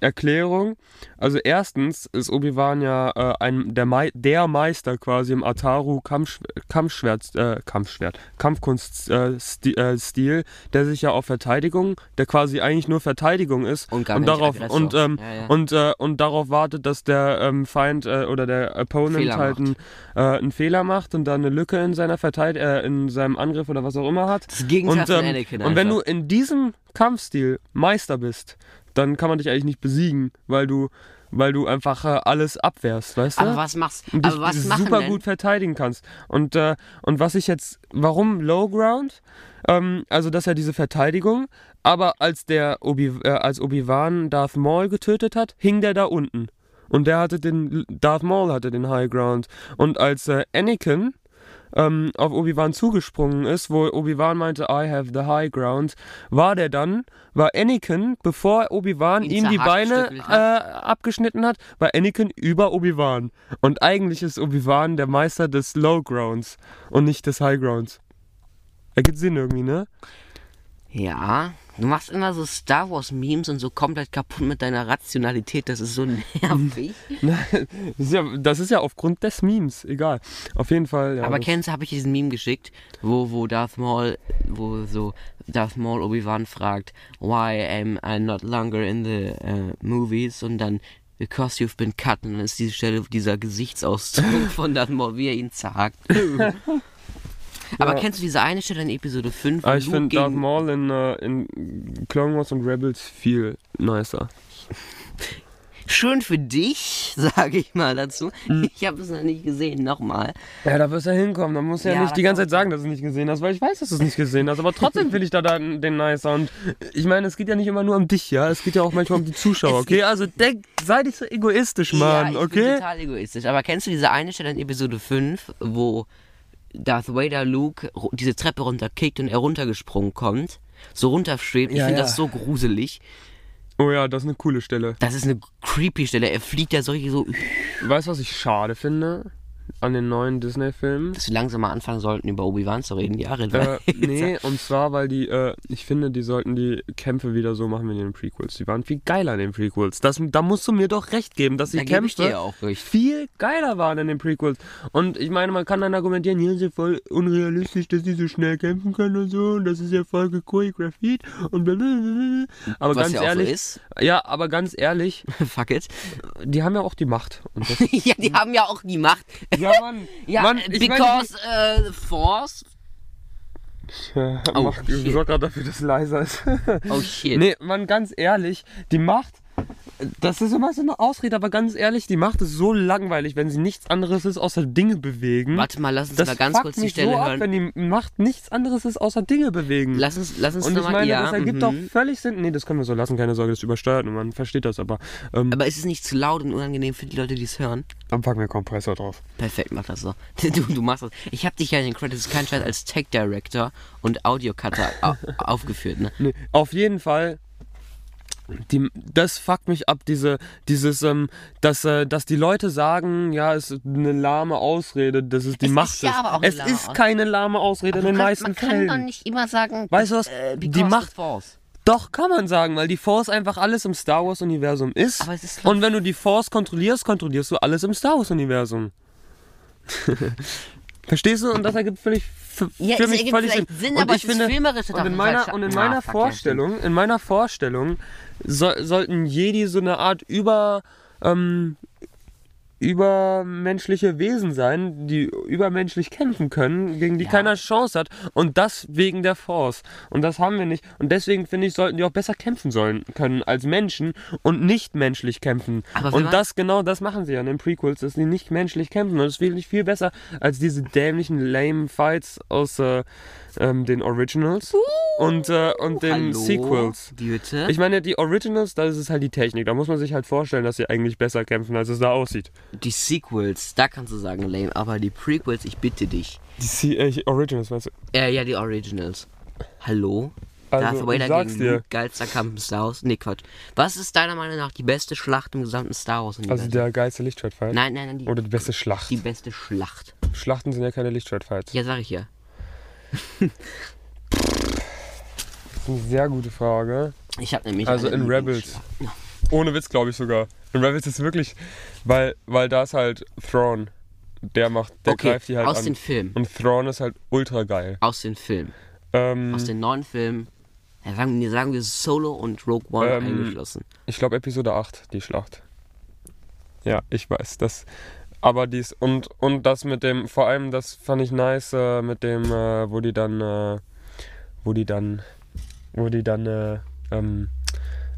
[SPEAKER 4] Erklärung, also erstens ist Obi-Wan ja äh, ein, der, Mei der Meister quasi im Ataru Kampfsch Kampfschwert, äh, Kampfschwert, Kampfkunststil, äh, äh, der sich ja auf Verteidigung, der quasi eigentlich nur Verteidigung ist
[SPEAKER 3] Und
[SPEAKER 4] und darauf und ähm,
[SPEAKER 3] Ja, ja.
[SPEAKER 4] und äh, und darauf wartet, dass der ähm, Feind äh, oder der Opponent
[SPEAKER 3] Fehler
[SPEAKER 4] halt einen, einen Fehler macht und dann eine Lücke in seiner Verteidig äh, in seinem Angriff oder was auch immer hat.
[SPEAKER 3] das Gegenteil
[SPEAKER 4] Und,
[SPEAKER 3] von
[SPEAKER 4] ähm,
[SPEAKER 3] Anakin
[SPEAKER 4] und wenn du in diesem Kampfstil Meister bist, dann kann man dich eigentlich nicht besiegen, weil du weil du einfach äh, alles abwehrst, weißt du?
[SPEAKER 3] Aber was machst
[SPEAKER 4] dich
[SPEAKER 3] aber was machen
[SPEAKER 4] super
[SPEAKER 3] denn?
[SPEAKER 4] gut verteidigen kannst. Und, äh, und was ich jetzt, warum Low Ground? Ähm, also das ist ja diese Verteidigung, aber als der Obi, äh, als Obi-Wan Darth Maul getötet hat, hing der da unten. Und der hatte den, Darth Maul hatte den High Ground. Und als äh, Anakin ähm, auf Obi-Wan zugesprungen ist, wo Obi-Wan meinte, I have the high ground, war der dann, war Anakin, bevor Obi-Wan ihm die Beine äh, abgeschnitten hat, war Anakin über Obi-Wan. Und eigentlich ist Obi-Wan der Meister des Low Grounds und nicht des High Grounds. Ergibt Sinn irgendwie, ne?
[SPEAKER 3] Ja, du machst immer so Star Wars Memes und so komplett kaputt mit deiner Rationalität. Das ist so nervig.
[SPEAKER 4] Das ist ja, das ist ja aufgrund des Memes, egal. Auf jeden Fall. Ja,
[SPEAKER 3] Aber kennst du, habe ich diesen Meme geschickt, wo, wo Darth Maul, wo so Darth Maul Obi-Wan fragt, why am I not longer in the uh, movies? Und dann, because you've been cut. Und dann ist diese Stelle, dieser Gesichtsausdruck von Darth Maul, wie er ihn zagt. Aber kennst du diese eine Stelle in Episode 5? wo
[SPEAKER 4] Aber Ah, ich finde Darth Maul in, äh, in Clone Wars und Rebels viel nicer.
[SPEAKER 3] Schön für dich, sage ich mal dazu.
[SPEAKER 4] Hm.
[SPEAKER 3] Ich habe es noch nicht gesehen, nochmal.
[SPEAKER 4] Ja, da wirst du hinkommen. Da musst du ja,
[SPEAKER 3] Ja,
[SPEAKER 4] nicht die ganze Zeit sagen, dass du es nicht gesehen hast, weil ich weiß, dass du es nicht gesehen hast. Aber trotzdem finde ich da, da den nicer. Und ich meine, es geht ja nicht immer nur um dich, ja. Es geht ja auch manchmal um die Zuschauer, okay? Also denk, sei nicht so egoistisch, Mann,
[SPEAKER 3] ja, ich bin
[SPEAKER 4] okay?
[SPEAKER 3] total egoistisch. Aber kennst du diese eine Stelle in Episode 5, wo Darth Vader Luke diese Treppe runterkickt und er runtergesprungen kommt? So runterschwebt. Ich
[SPEAKER 4] Ja,
[SPEAKER 3] finde
[SPEAKER 4] ja.
[SPEAKER 3] das so gruselig.
[SPEAKER 4] Oh ja, das ist eine coole Stelle.
[SPEAKER 3] Das ist eine creepy Stelle. Er fliegt ja solche so,
[SPEAKER 4] Weißt du, was ich schade finde an den neuen Disney-Filmen?
[SPEAKER 3] dass wir langsam mal anfangen sollten, über Obi-Wan zu reden. Ja, red
[SPEAKER 4] Äh, nee, und zwar, weil die, äh, ich finde, die sollten die Kämpfe wieder so machen wie in den Prequels. Die waren viel geiler in den Prequels. Das, da musst du mir doch recht geben, dass die
[SPEAKER 3] Da
[SPEAKER 4] Kämpfe
[SPEAKER 3] dir auch recht.
[SPEAKER 4] viel geiler waren in den Prequels. Und ich meine, man kann dann argumentieren, hier ist ja voll unrealistisch, dass die so schnell kämpfen können und so, und das ist ja voll gechoreografiert und blablabla. Aber
[SPEAKER 3] Was
[SPEAKER 4] ganz
[SPEAKER 3] ja so
[SPEAKER 4] ehrlich,
[SPEAKER 3] ist.
[SPEAKER 4] ja, aber ganz ehrlich,
[SPEAKER 3] Fuck it.
[SPEAKER 4] die haben ja auch die Macht.
[SPEAKER 3] Ja, die haben ja auch die Macht.
[SPEAKER 4] ja, Mann,
[SPEAKER 3] Ja,
[SPEAKER 4] Mann, ich meine,
[SPEAKER 3] because äh, Force.
[SPEAKER 4] Ja,
[SPEAKER 3] Oh,
[SPEAKER 4] mach, sorg gerade dafür, dass es leiser ist.
[SPEAKER 3] Oh shit.
[SPEAKER 4] nee, man, ganz ehrlich, die Macht, das ist immer so eine Ausrede, aber ganz ehrlich, die Macht ist so langweilig, wenn sie nichts anderes ist, außer Dinge bewegen.
[SPEAKER 3] Warte mal, lass uns
[SPEAKER 4] das
[SPEAKER 3] mal ganz kurz die
[SPEAKER 4] mich
[SPEAKER 3] Stelle
[SPEAKER 4] so ab,
[SPEAKER 3] hören.
[SPEAKER 4] wenn die Macht nichts anderes ist, außer Dinge bewegen.
[SPEAKER 3] Lass uns, lass uns
[SPEAKER 4] Und ich meine,
[SPEAKER 3] Ja,
[SPEAKER 4] das ergibt
[SPEAKER 3] mhm.
[SPEAKER 4] doch völlig Sinn. Nee, das können wir so lassen, keine Sorge, das ist übersteuert und man versteht das aber. Ähm,
[SPEAKER 3] Aber ist es nicht zu laut und unangenehm für die Leute, die es hören?
[SPEAKER 4] dann packen wir Kompressor drauf.
[SPEAKER 3] Perfekt, mach das so. Du, du machst das. Ich habe dich ja in den Credits kein Scheiß als Tech Director und Audio Cutter au aufgeführt, ne?
[SPEAKER 4] Nee, auf jeden Fall. Die, das fuckt mich ab, diese, dieses, ähm, dass, äh, dass die Leute sagen, ja, es ist eine lahme Ausrede, dass es die
[SPEAKER 3] Es
[SPEAKER 4] Macht
[SPEAKER 3] ist ja aber auch
[SPEAKER 4] es
[SPEAKER 3] lahme
[SPEAKER 4] ist keine lahme Ausrede in den meisten Fällen.
[SPEAKER 3] nicht immer sagen,
[SPEAKER 4] Weißt du was?
[SPEAKER 3] äh,
[SPEAKER 4] die Macht,
[SPEAKER 3] Force.
[SPEAKER 4] doch kann man sagen, weil die Force einfach alles im Star Wars Universum ist.
[SPEAKER 3] Aber es ist
[SPEAKER 4] Und wenn du die Force kontrollierst, kontrollierst du alles im Star Wars Universum. Verstehst du? Und das ergibt völlig für,
[SPEAKER 3] Ja,
[SPEAKER 4] für mich völlig Sinn.
[SPEAKER 3] Sinn,
[SPEAKER 4] und
[SPEAKER 3] aber
[SPEAKER 4] ich finde, und
[SPEAKER 3] doch
[SPEAKER 4] in meiner und in meiner Vorstellung, in meiner Vorstellung so, sollten Jedi so eine Art über ähm, übermenschliche Wesen sein, die übermenschlich kämpfen können, gegen die
[SPEAKER 3] Ja.
[SPEAKER 4] keiner Chance hat. Und das wegen der Force. Und das haben wir nicht. Und deswegen finde ich, sollten die auch besser kämpfen sollen können als Menschen und nicht menschlich kämpfen.
[SPEAKER 3] Aber
[SPEAKER 4] und das genau das machen sie ja in den Prequels, dass sie nicht menschlich kämpfen. Und das finde ich viel besser als diese dämlichen lame Fights aus äh, ähm, den Originals und, äh, und den
[SPEAKER 3] Hallo?
[SPEAKER 4] Sequels.
[SPEAKER 3] Bitte?
[SPEAKER 4] Ich meine, die Originals, da ist es halt die Technik. Da muss man sich halt vorstellen, dass sie eigentlich besser kämpfen, als es da aussieht.
[SPEAKER 3] die Sequels, da kannst du sagen lame, aber die Prequels, ich bitte dich.
[SPEAKER 4] Die C äh, Originals, meinst du?
[SPEAKER 3] Äh, ja, die Originals. Hallo?
[SPEAKER 4] Also,
[SPEAKER 3] Darth Vader
[SPEAKER 4] sag's
[SPEAKER 3] gegen
[SPEAKER 4] dir.
[SPEAKER 3] Luke, geilster Kampf im Star Wars. Nee, Quatsch. Was ist deiner Meinung nach die beste Schlacht im gesamten Star Wars
[SPEAKER 4] Also der geilste Lichtschwertfight?
[SPEAKER 3] nein, nein, nein, die,
[SPEAKER 4] Oder die beste Schlacht?
[SPEAKER 3] die beste Schlacht.
[SPEAKER 4] Schlachten sind ja keine Lichtschwertfights.
[SPEAKER 3] Ja, sag ich ja.
[SPEAKER 4] Das ist eine sehr gute Frage.
[SPEAKER 3] Ich habe nämlich
[SPEAKER 4] Also in Rebels. Ohne Witz, glaube ich sogar. In Rebels ist wirklich, weil, weil da ist halt Thrawn. Der macht, der
[SPEAKER 3] Okay,
[SPEAKER 4] greift die halt
[SPEAKER 3] aus
[SPEAKER 4] an.
[SPEAKER 3] den Filmen.
[SPEAKER 4] Und Thrawn ist halt ultra geil.
[SPEAKER 3] Aus den Filmen.
[SPEAKER 4] Ähm,
[SPEAKER 3] Aus den neuen Filmen. Ja, sagen, wir- sagen wir Solo und Rogue One
[SPEAKER 4] Ähm,
[SPEAKER 3] eingeschlossen.
[SPEAKER 4] ich glaube Episode 8, die Schlacht. Ja, ich weiß. Das, aber dies und, und das mit dem, vor allem das fand ich nice, äh, mit dem, äh, wo die dann, äh, wo die dann, wo die dann, äh, ähm,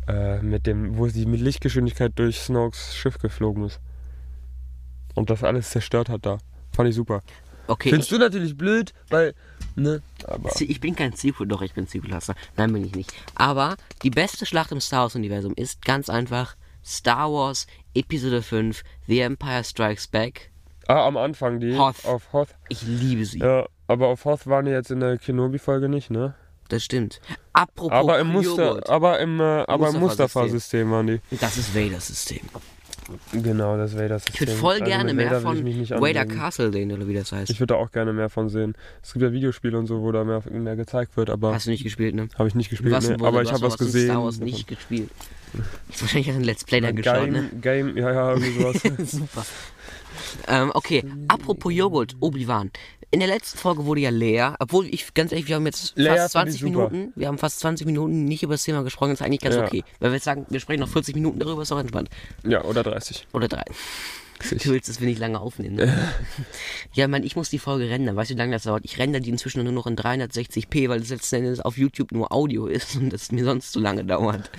[SPEAKER 4] äh, mit dem, wo sie mit Lichtgeschwindigkeit durch Snokes Schiff geflogen ist. Und das alles zerstört hat da. Fand ich super.
[SPEAKER 3] Okay,
[SPEAKER 4] Findest du natürlich blöd, weil, ne, aber.
[SPEAKER 3] ich, ich bin kein Sequel, doch, ich bin Sequel-Hasser. Nein, bin ich nicht. Aber die beste Schlacht im Star Wars-Universum ist ganz einfach Star Wars Episode 5 The Empire Strikes Back
[SPEAKER 4] Ah, am Anfang die.
[SPEAKER 3] Hoth.
[SPEAKER 4] Auf Hoth.
[SPEAKER 3] Ich liebe sie.
[SPEAKER 4] Ja, aber auf Hoth waren die jetzt in der Kenobi-Folge nicht, ne?
[SPEAKER 3] Das stimmt. Apropos
[SPEAKER 4] Aber im Muster, aber im, äh, aber im
[SPEAKER 3] Mustafa-System.
[SPEAKER 4] Waren die.
[SPEAKER 3] Das ist Vaders System.
[SPEAKER 4] Genau, das Vader-System.
[SPEAKER 3] Ich würde voll
[SPEAKER 4] Also
[SPEAKER 3] gerne mehr von Vader. Castle sehen, oder wie das heißt.
[SPEAKER 4] Ich würde da auch gerne mehr von sehen. Es gibt ja Videospiele und so, wo da mehr, mehr gezeigt wird, aber
[SPEAKER 3] Hast du nicht gespielt, ne?
[SPEAKER 4] habe ich nicht gespielt.
[SPEAKER 3] ein Bruder,
[SPEAKER 4] aber ich habe was gesehen.
[SPEAKER 3] Star Wars nicht gespielt. Wahrscheinlich hast du ein Let's Play da geschaut,
[SPEAKER 4] Game,
[SPEAKER 3] ne?
[SPEAKER 4] Game, ja, ja, irgendwie sowas.
[SPEAKER 3] Super. Ähm, okay, apropos Joghurt, Obi-Wan. In der letzten Folge wurde ja Lea, obwohl ich ganz ehrlich, wir haben jetzt
[SPEAKER 4] Lea
[SPEAKER 3] fast
[SPEAKER 4] fand ich
[SPEAKER 3] 20
[SPEAKER 4] super.
[SPEAKER 3] Minuten, wir haben fast 20 Minuten nicht über das Thema gesprochen, das ist eigentlich ganz
[SPEAKER 4] Ja.
[SPEAKER 3] okay. Weil wir jetzt sagen, wir sprechen noch 40 Minuten darüber, ist auch entspannt.
[SPEAKER 4] ja, oder 30.
[SPEAKER 3] Oder drei. Du willst, dass wir nicht lange aufnehmen. Ne? ja, man, ich muss die Folge rendern. Weißt du, wie lange das dauert? Ich rendere die inzwischen nur noch in 360p, weil es letzten Endes auf YouTube nur Audio ist und das mir sonst zu lange dauert.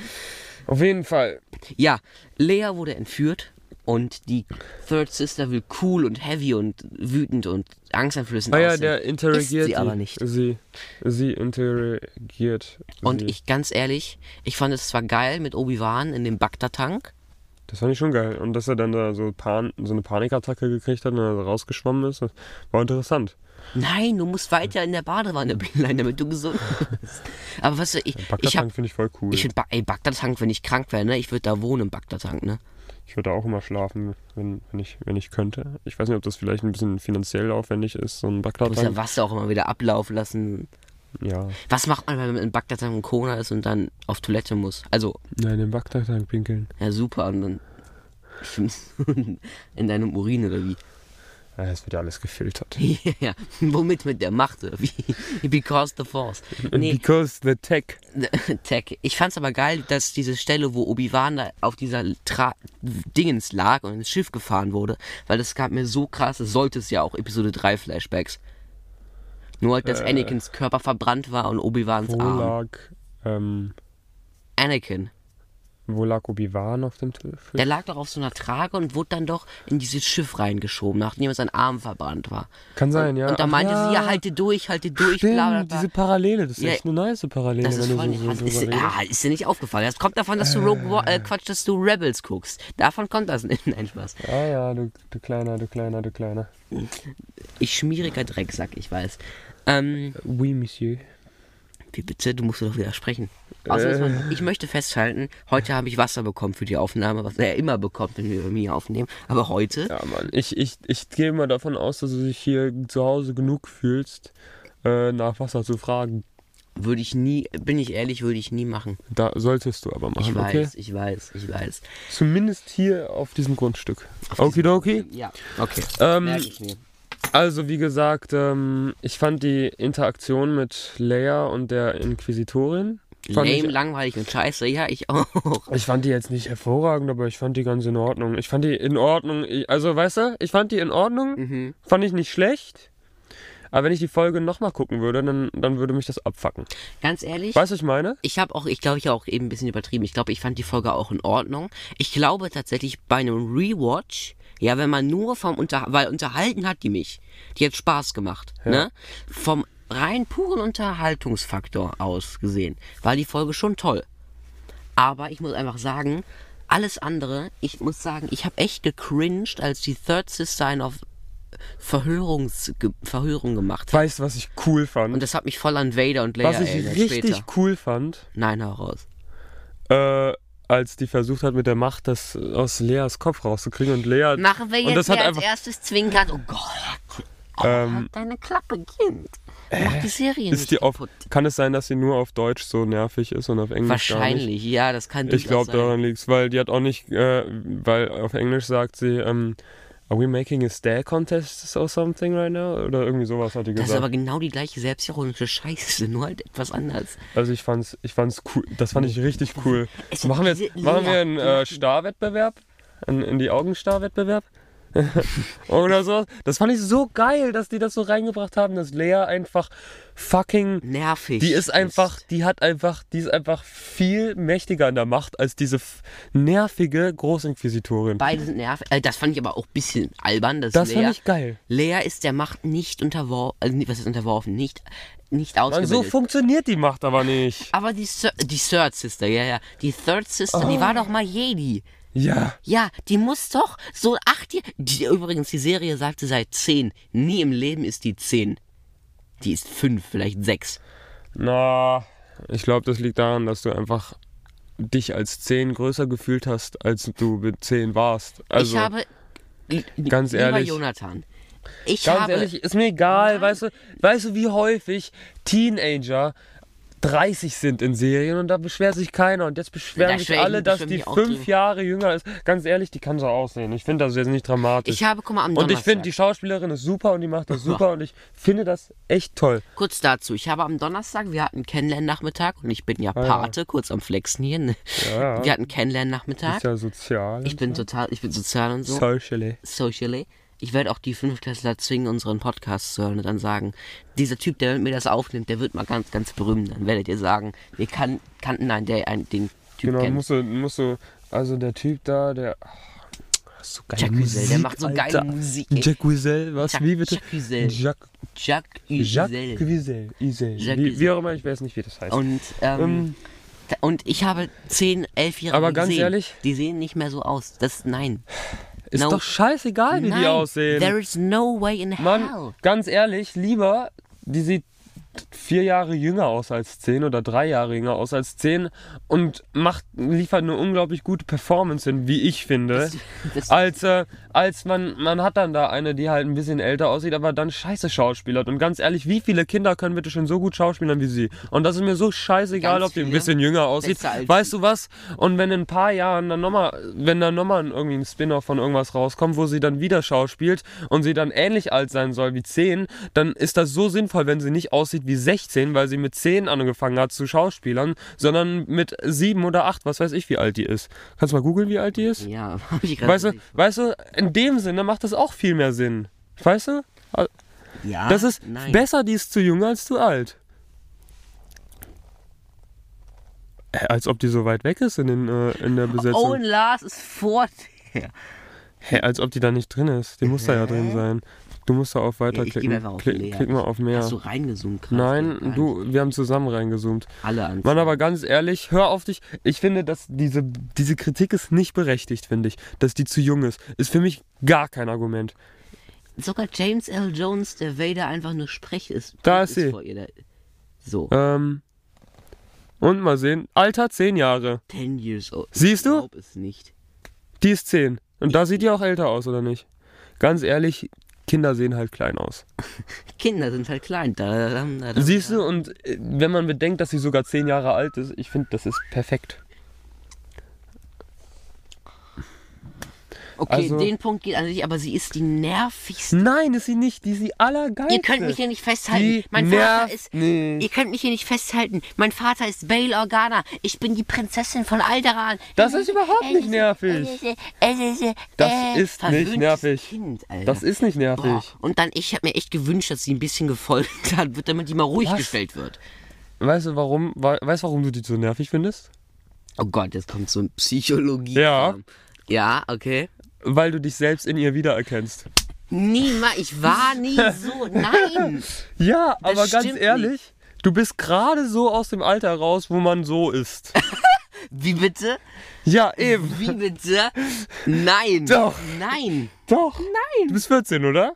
[SPEAKER 4] Auf jeden Fall.
[SPEAKER 3] Ja, Lea wurde entführt und die Third Sister will cool und heavy und wütend und angsteinflößend
[SPEAKER 4] Ah ja,
[SPEAKER 3] aussehen.
[SPEAKER 4] der interagiert.
[SPEAKER 3] Ist sie aber nicht.
[SPEAKER 4] Sie, sie interagiert.
[SPEAKER 3] Und
[SPEAKER 4] sie.
[SPEAKER 3] ich, ganz ehrlich, ich fand es zwar geil mit Obi-Wan in dem Bagdad-Tank,
[SPEAKER 4] Das fand ich schon geil. Und dass er dann da so, Pan, so eine Panikattacke gekriegt hat und dann rausgeschwommen ist, war interessant.
[SPEAKER 3] Nein, du musst weiter in der Badewanne bleiben, damit du gesund bist. Aber was ich, ich
[SPEAKER 4] Bagdad-Tank finde ich voll cool.
[SPEAKER 3] ich
[SPEAKER 4] Ich,
[SPEAKER 3] ba ey, Bagdad-Tank, wenn ich krank wäre, ne, ich würde da wohnen im Bagdad-Tank, ne.
[SPEAKER 4] würde auch immer schlafen, wenn, wenn, ich, wenn ich könnte. Ich weiß nicht, ob das vielleicht ein bisschen finanziell aufwendig ist, so ein
[SPEAKER 3] Du musst ja
[SPEAKER 4] Bagdad-Tank.
[SPEAKER 3] Wasser auch immer wieder ablaufen lassen.
[SPEAKER 4] Ja.
[SPEAKER 3] Was macht man, wenn man in Bagdad-Tank im Kona ist und dann auf Toilette muss? Also,
[SPEAKER 4] Nein, den Bagdad-Tank pinkeln.
[SPEAKER 3] ja super, und dann in deinem Urin oder wie?
[SPEAKER 4] Ja, es wird ja alles gefiltert.
[SPEAKER 3] ja, womit mit der Macht oder wie? Because the Force. Nee,
[SPEAKER 4] Because the tech.
[SPEAKER 3] Tech. Ich fand's aber geil, dass diese Stelle, wo Obi-Wan da auf dieser Tra Dingens lag und ins Schiff gefahren wurde, weil das gab mir so krass, das sollte es ja auch Episode 3 Flashbacks. Nur halt, dass Anakins Körper verbrannt war und Obi-Wans Arm.
[SPEAKER 4] lag, ähm,
[SPEAKER 3] Anakin.
[SPEAKER 4] Wo lag Obi-Wan auf dem Tisch?
[SPEAKER 3] Der lag doch auf so einer Trage und wurde dann doch in dieses Schiff reingeschoben, nachdem sein Arm verbrannt war.
[SPEAKER 4] Kann sein, ja.
[SPEAKER 3] Und da meinte
[SPEAKER 4] ja.
[SPEAKER 3] sie, ja, halte durch, halte durch,
[SPEAKER 4] Stimmt,
[SPEAKER 3] bla bla bla.
[SPEAKER 4] diese Parallele, das ist
[SPEAKER 3] Ja,
[SPEAKER 4] echt eine nice Parallele,
[SPEAKER 3] Das ist
[SPEAKER 4] wenn
[SPEAKER 3] voll
[SPEAKER 4] so,
[SPEAKER 3] Hast,
[SPEAKER 4] so
[SPEAKER 3] ist, ja, ist dir nicht aufgefallen. Das kommt davon, dass du Rogue äh, Quatsch, dass du Rebels guckst. Davon kommt das nicht. Nein, Spaß.
[SPEAKER 4] Ah ja, du, du kleiner, du kleiner, du kleiner.
[SPEAKER 3] Ich schmieriger Drecksack, ich weiß. Ähm,
[SPEAKER 4] Oui, Monsieur.
[SPEAKER 3] Wie bitte? Du musst doch widersprechen. Außerdem, ist man- ich möchte festhalten, heute habe ich Wasser bekommen für die Aufnahme, was er immer bekommt, wenn wir bei mir aufnehmen. Aber heute,
[SPEAKER 4] Ja, Mann. Ich, ich, ich gehe mal davon aus, dass du dich hier zu Hause genug fühlst, äh, nach Wasser zu fragen.
[SPEAKER 3] würde ich nie, bin ich ehrlich, würde ich nie machen.
[SPEAKER 4] Da solltest du aber machen,
[SPEAKER 3] Ich weiß,
[SPEAKER 4] okay?
[SPEAKER 3] ich weiß, ich weiß.
[SPEAKER 4] Zumindest hier auf diesem Grundstück.
[SPEAKER 3] Auf diesem-
[SPEAKER 4] Okidoki.
[SPEAKER 3] Ja, okay.
[SPEAKER 4] Ähm,
[SPEAKER 3] Merke ich mir.
[SPEAKER 4] Also wie gesagt, ähm, ich fand die Interaktion mit Leia und der Inquisitorin. Fand
[SPEAKER 3] Lame,
[SPEAKER 4] ich,
[SPEAKER 3] langweilig und scheiße, ja, ich auch.
[SPEAKER 4] ich fand die jetzt nicht hervorragend, aber ich fand die ganz in Ordnung. Ich fand die in Ordnung. Ich, also weißt du, ich fand die in Ordnung.
[SPEAKER 3] Mhm.
[SPEAKER 4] Fand ich nicht schlecht. Aber wenn ich die Folge nochmal gucken würde, dann, dann würde mich das abfacken.
[SPEAKER 3] Ganz ehrlich,
[SPEAKER 4] Weißt du, was ich meine?
[SPEAKER 3] ich habe auch, ich glaube, ich habe auch eben ein bisschen übertrieben. Ich glaube, ich fand die Folge auch in Ordnung. Ich glaube tatsächlich bei einem Rewatch, ja, wenn man nur vom Unter, weil unterhalten hat die mich, die hat Spaß gemacht, ne? Vom rein puren Unterhaltungsfaktor aus gesehen, war die Folge schon toll. Aber ich muss einfach sagen, alles andere, ich muss sagen, ich habe echt gecringed, als die Third Sister einen auf Verhörungs, Verhörung gemacht hat.
[SPEAKER 4] Weißt du, was ich cool fand?
[SPEAKER 3] Und das hat mich voll an Vader und Leia
[SPEAKER 4] was ich
[SPEAKER 3] erinnert
[SPEAKER 4] richtig
[SPEAKER 3] später.
[SPEAKER 4] cool fand,
[SPEAKER 3] Nein, hau raus.
[SPEAKER 4] äh, als die versucht hat, mit der Macht das aus Leas Kopf rauszukriegen und Lea.
[SPEAKER 3] Machen wir
[SPEAKER 4] und
[SPEAKER 3] jetzt,
[SPEAKER 4] das hat
[SPEAKER 3] wer als
[SPEAKER 4] einfach,
[SPEAKER 3] erstes zwinkert. Oh Gott. Oh,
[SPEAKER 4] Ähm,
[SPEAKER 3] halt deine Klappe, Kind. Mach die Serie
[SPEAKER 4] ist
[SPEAKER 3] nicht
[SPEAKER 4] die auf, kann es sein, dass sie nur auf Deutsch so nervig ist und auf Englisch?
[SPEAKER 3] Wahrscheinlich, ja, das kann
[SPEAKER 4] Ich glaube,
[SPEAKER 3] durchaus
[SPEAKER 4] daran liegt's, weil die hat auch nicht, äh, weil auf Englisch sagt sie, ähm, Are we making a stare contest or something right now? Oder irgendwie sowas hat die
[SPEAKER 3] Das ist
[SPEAKER 4] gesagt.
[SPEAKER 3] aber genau die gleiche selbstironische Scheiße, nur halt etwas anders.
[SPEAKER 4] Also ich fand's, ich fand's cool. Das fand ich richtig cool. Machen wir, jetzt, machen wir einen äh, Starwettbewerb? Einen, in die Augenstarwettbewerb? Oder so. Das fand ich so geil, dass die das so reingebracht haben, dass Lea einfach fucking
[SPEAKER 3] Nervig.
[SPEAKER 4] Die ist einfach, die hat einfach, die ist einfach viel mächtiger in der Macht als diese nervige Großinquisitorin.
[SPEAKER 3] Beide sind nervig. Äh, das fand ich aber auch ein bisschen albern. Dass
[SPEAKER 4] Das
[SPEAKER 3] Lea,
[SPEAKER 4] fand ich geil.
[SPEAKER 3] Lea ist der Macht nicht unterworfen. Also, nicht- was ist unterworfen? Nicht. nicht
[SPEAKER 4] Mann, so
[SPEAKER 3] ausgebildet.
[SPEAKER 4] funktioniert die Macht aber nicht.
[SPEAKER 3] aber die, die Third Sister, ja, ja. Die Third Sister, die
[SPEAKER 4] Oh.
[SPEAKER 3] war doch mal Jedi.
[SPEAKER 4] Ja.
[SPEAKER 3] Ja, die muss doch so acht Jahre. Die, übrigens, die Serie sagte seit zehn. Nie im Leben ist die zehn. Die ist fünf, vielleicht sechs.
[SPEAKER 4] Na, ich glaube, das liegt daran, dass du einfach dich als 10 größer gefühlt hast, als du mit 10 warst. Also,
[SPEAKER 3] ich habe.
[SPEAKER 4] ganz
[SPEAKER 3] lieber
[SPEAKER 4] ehrlich-
[SPEAKER 3] Jonathan. Ich
[SPEAKER 4] ganz
[SPEAKER 3] habe.
[SPEAKER 4] ehrlich, ist mir egal, weißt du, weißt du, wie häufig Teenager 30 sind in Serien und da beschwert sich keiner und jetzt beschweren sich alle, dass die fünf. Jahre jünger ist. Ganz ehrlich, die kann so aussehen. Ich finde das jetzt nicht dramatisch.
[SPEAKER 3] Ich habe, guck mal, am
[SPEAKER 4] und
[SPEAKER 3] Donnerstag.
[SPEAKER 4] ich finde, die Schauspielerin ist super und die macht das super und ich finde das echt toll.
[SPEAKER 3] Kurz dazu, ich habe am Donnerstag, wir hatten Kennenlernnachmittag und ich bin ja
[SPEAKER 4] Ah, ja.
[SPEAKER 3] Pate, kurz am Flexen hier. ne?
[SPEAKER 4] Ja,
[SPEAKER 3] Wir hatten Kennenlernnachmittag.
[SPEAKER 4] ist ja sozial.
[SPEAKER 3] Ich bin total, ich bin sozial und so.
[SPEAKER 4] Socially.
[SPEAKER 3] Socially. Ich werde auch die Fünftklässler zwingen, unseren Podcast zu hören und dann sagen, dieser Typ, der mit mir das aufnimmt, der wird mal ganz, ganz berühmt. Dann werdet ihr sagen, wir kan kannten einen, der einen, den Typ
[SPEAKER 4] Genau,
[SPEAKER 3] kennt.
[SPEAKER 4] musst du, musst du, also der Typ da, der. so geile
[SPEAKER 3] Jack Güzel, der macht so geile
[SPEAKER 4] Alter.
[SPEAKER 3] Musik, ey.
[SPEAKER 4] Jack Güzel, was?
[SPEAKER 3] Jack-
[SPEAKER 4] wie bitte?
[SPEAKER 3] Jack Güzel.
[SPEAKER 4] Jack,
[SPEAKER 3] Uzel.
[SPEAKER 4] Güzel. Isel.
[SPEAKER 3] Jacques
[SPEAKER 4] Wie, wie auch immer, ich weiß nicht, wie das heißt.
[SPEAKER 3] Und, ähm,
[SPEAKER 4] Ähm,
[SPEAKER 3] da- und ich habe 10, 11-Jährige
[SPEAKER 4] Aber ganz ehrlich?
[SPEAKER 3] Die sehen nicht mehr so aus. Das, nein.
[SPEAKER 4] Ist
[SPEAKER 3] no.
[SPEAKER 4] doch scheißegal, wie
[SPEAKER 3] nein,
[SPEAKER 4] die aussehen.
[SPEAKER 3] There is no way in hell.
[SPEAKER 4] Mann, ganz ehrlich, lieber, die sieht vier Jahre jünger aus als zehn oder drei Jahre jünger aus als zehn und macht, liefert eine unglaublich gute Performance hin, wie ich finde.
[SPEAKER 3] das-
[SPEAKER 4] als, äh, als man, man hat dann da eine, die halt ein bisschen älter aussieht, aber dann scheiße schauspielert. Und ganz ehrlich, wie viele Kinder können bitte schon so gut schauspielern wie sie? Und das ist mir so scheißegal,
[SPEAKER 3] Ganz
[SPEAKER 4] ob die ein bisschen jünger aussieht. Weißt du was? Und wenn in ein paar Jahren dann nochmal, wenn dann nochmal irgendwie ein Spin-off von irgendwas rauskommt, wo sie dann wieder schauspielt und sie dann ähnlich alt sein soll wie 10, dann ist das so sinnvoll, wenn sie nicht aussieht wie 16, weil sie mit 10 angefangen hat zu schauspielern, sondern mit 7 oder 8, was weiß ich, wie alt die ist. Kannst du mal googeln, wie alt die ist?
[SPEAKER 3] Ja, hab ich gerade
[SPEAKER 4] Weißt du,
[SPEAKER 3] nicht.
[SPEAKER 4] weißt du, in dem Sinne macht das auch viel mehr Sinn. Weißt du?
[SPEAKER 3] Ja,
[SPEAKER 4] Das ist
[SPEAKER 3] nein.
[SPEAKER 4] besser, die ist zu jung als zu alt. Äh, Als ob die so weit weg ist in, den, äh, in der Besetzung.
[SPEAKER 3] Owen Lars ist vor der.
[SPEAKER 4] Hä, als ob die da nicht drin ist. Die muss da ja drin sein. Du musst da auf
[SPEAKER 3] Ja,
[SPEAKER 4] weiter
[SPEAKER 3] ich auf
[SPEAKER 4] Klick,
[SPEAKER 3] Lea.
[SPEAKER 4] klick mal auf mehr.
[SPEAKER 3] Hast du reingezoomt gerade?
[SPEAKER 4] Nein, du, wir haben zusammen reingezoomt.
[SPEAKER 3] Alle an.
[SPEAKER 4] Mann, aber ganz ehrlich, hör auf dich. Ich finde, dass diese, diese Kritik ist nicht berechtigt, finde ich. Dass die zu jung ist. Ist für mich gar kein Argument.
[SPEAKER 3] Sogar James L. Jones, der Vader einfach nur Sprech ist.
[SPEAKER 4] Da ist sie.
[SPEAKER 3] vor ihr. Der- So,
[SPEAKER 4] Ähm. Und mal sehen. Alter, 10 Jahre.
[SPEAKER 3] 10 years old.
[SPEAKER 4] Siehst du?
[SPEAKER 3] Ich es nicht.
[SPEAKER 4] Die ist 10. Und da sieht die auch älter aus, oder nicht? Ganz ehrlich, Kinder sehen halt klein aus.
[SPEAKER 3] Kinder sind halt klein. Da, da, da, da.
[SPEAKER 4] Siehst du, und äh, wenn man bedenkt, dass sie sogar 10 Jahre alt ist, ich finde, das ist perfekt.
[SPEAKER 3] Okay,
[SPEAKER 4] also-
[SPEAKER 3] den Punkt geht an dich, aber sie ist die nervigste.
[SPEAKER 4] Nein, ist sie nicht. Die ist die allergeilste.
[SPEAKER 3] Ihr könnt mich hier nicht festhalten.
[SPEAKER 4] Die
[SPEAKER 3] mein Vater ist.
[SPEAKER 4] nicht.
[SPEAKER 3] Ihr könnt mich hier nicht festhalten. Mein Vater ist Bail Organa. Ich bin die Prinzessin von Alderan.
[SPEAKER 4] Das ist überhaupt nicht nervig. Das ist nicht nervig.
[SPEAKER 3] Kind, Alter.
[SPEAKER 4] Das ist nicht nervig.
[SPEAKER 3] Boah. Und dann, ich habe mir echt gewünscht, dass sie ein bisschen gefolgt hat, wird, damit die mal ruhig
[SPEAKER 4] Was?
[SPEAKER 3] gestellt wird.
[SPEAKER 4] Weißt du, warum, wei- weißt, du, warum du die so nervig findest?
[SPEAKER 3] Oh Gott, jetzt kommt so ein Psychologie.
[SPEAKER 4] Ja.
[SPEAKER 3] Ja, okay.
[SPEAKER 4] Weil du dich selbst in ihr wiedererkennst.
[SPEAKER 3] Niemals, ich war nie so. Nein.
[SPEAKER 4] Ja,
[SPEAKER 3] Das
[SPEAKER 4] aber ganz ehrlich, du bist gerade so aus dem Alter raus, wo man so ist.
[SPEAKER 3] Wie bitte?
[SPEAKER 4] ja, eben.
[SPEAKER 3] Wie bitte? Nein.
[SPEAKER 4] Doch.
[SPEAKER 3] Nein.
[SPEAKER 4] Doch. Nein. Du bist 14, oder?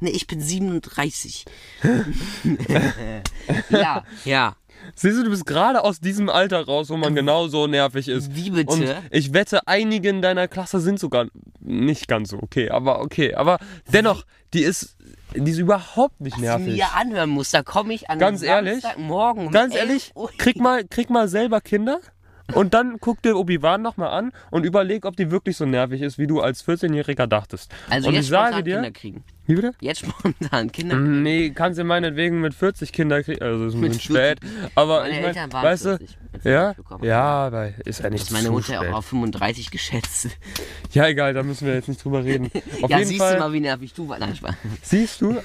[SPEAKER 3] Nee, ich bin 37. ja, ja.
[SPEAKER 4] Siehst du, du bist gerade aus diesem Alter raus, wo man genau so nervig ist.
[SPEAKER 3] Wie bitte?
[SPEAKER 4] Und ich wette, einige in deiner Klasse sind sogar nicht ganz so okay, aber okay. Aber dennoch, die ist, die ist überhaupt nicht
[SPEAKER 3] Was ich
[SPEAKER 4] nervig.
[SPEAKER 3] mir anhören muss, da komme ich an
[SPEAKER 4] Ganz ehrlich?
[SPEAKER 3] morgen um
[SPEAKER 4] Ganz
[SPEAKER 3] 11
[SPEAKER 4] ehrlich, krieg mal, krieg mal selber Kinder und dann guck dir Obi-Wan nochmal an und überleg, ob die wirklich so nervig ist, wie du als 14-Jähriger dachtest.
[SPEAKER 3] Also
[SPEAKER 4] und
[SPEAKER 3] jetzt
[SPEAKER 4] ich sage dir,
[SPEAKER 3] Kinder kriegen.
[SPEAKER 4] wie bitte?
[SPEAKER 3] Jetzt spontan Kinder
[SPEAKER 4] Nee, kannst du meinetwegen mit 40 Kinder kriegen, also ist ein bisschen spät, aber
[SPEAKER 3] Meine
[SPEAKER 4] ich mein,
[SPEAKER 3] Eltern waren
[SPEAKER 4] weißt
[SPEAKER 3] 40,
[SPEAKER 4] du, ja, ja, aber ist ja nicht
[SPEAKER 3] ist meine Mutter
[SPEAKER 4] spät.
[SPEAKER 3] auch auf 35 geschätzt.
[SPEAKER 4] Ja, egal, da müssen wir jetzt nicht drüber reden. Auf
[SPEAKER 3] ja,
[SPEAKER 4] jeden
[SPEAKER 3] siehst
[SPEAKER 4] Fall,
[SPEAKER 3] du mal, wie nervig du warst. Nein, Spaß.
[SPEAKER 4] siehst du,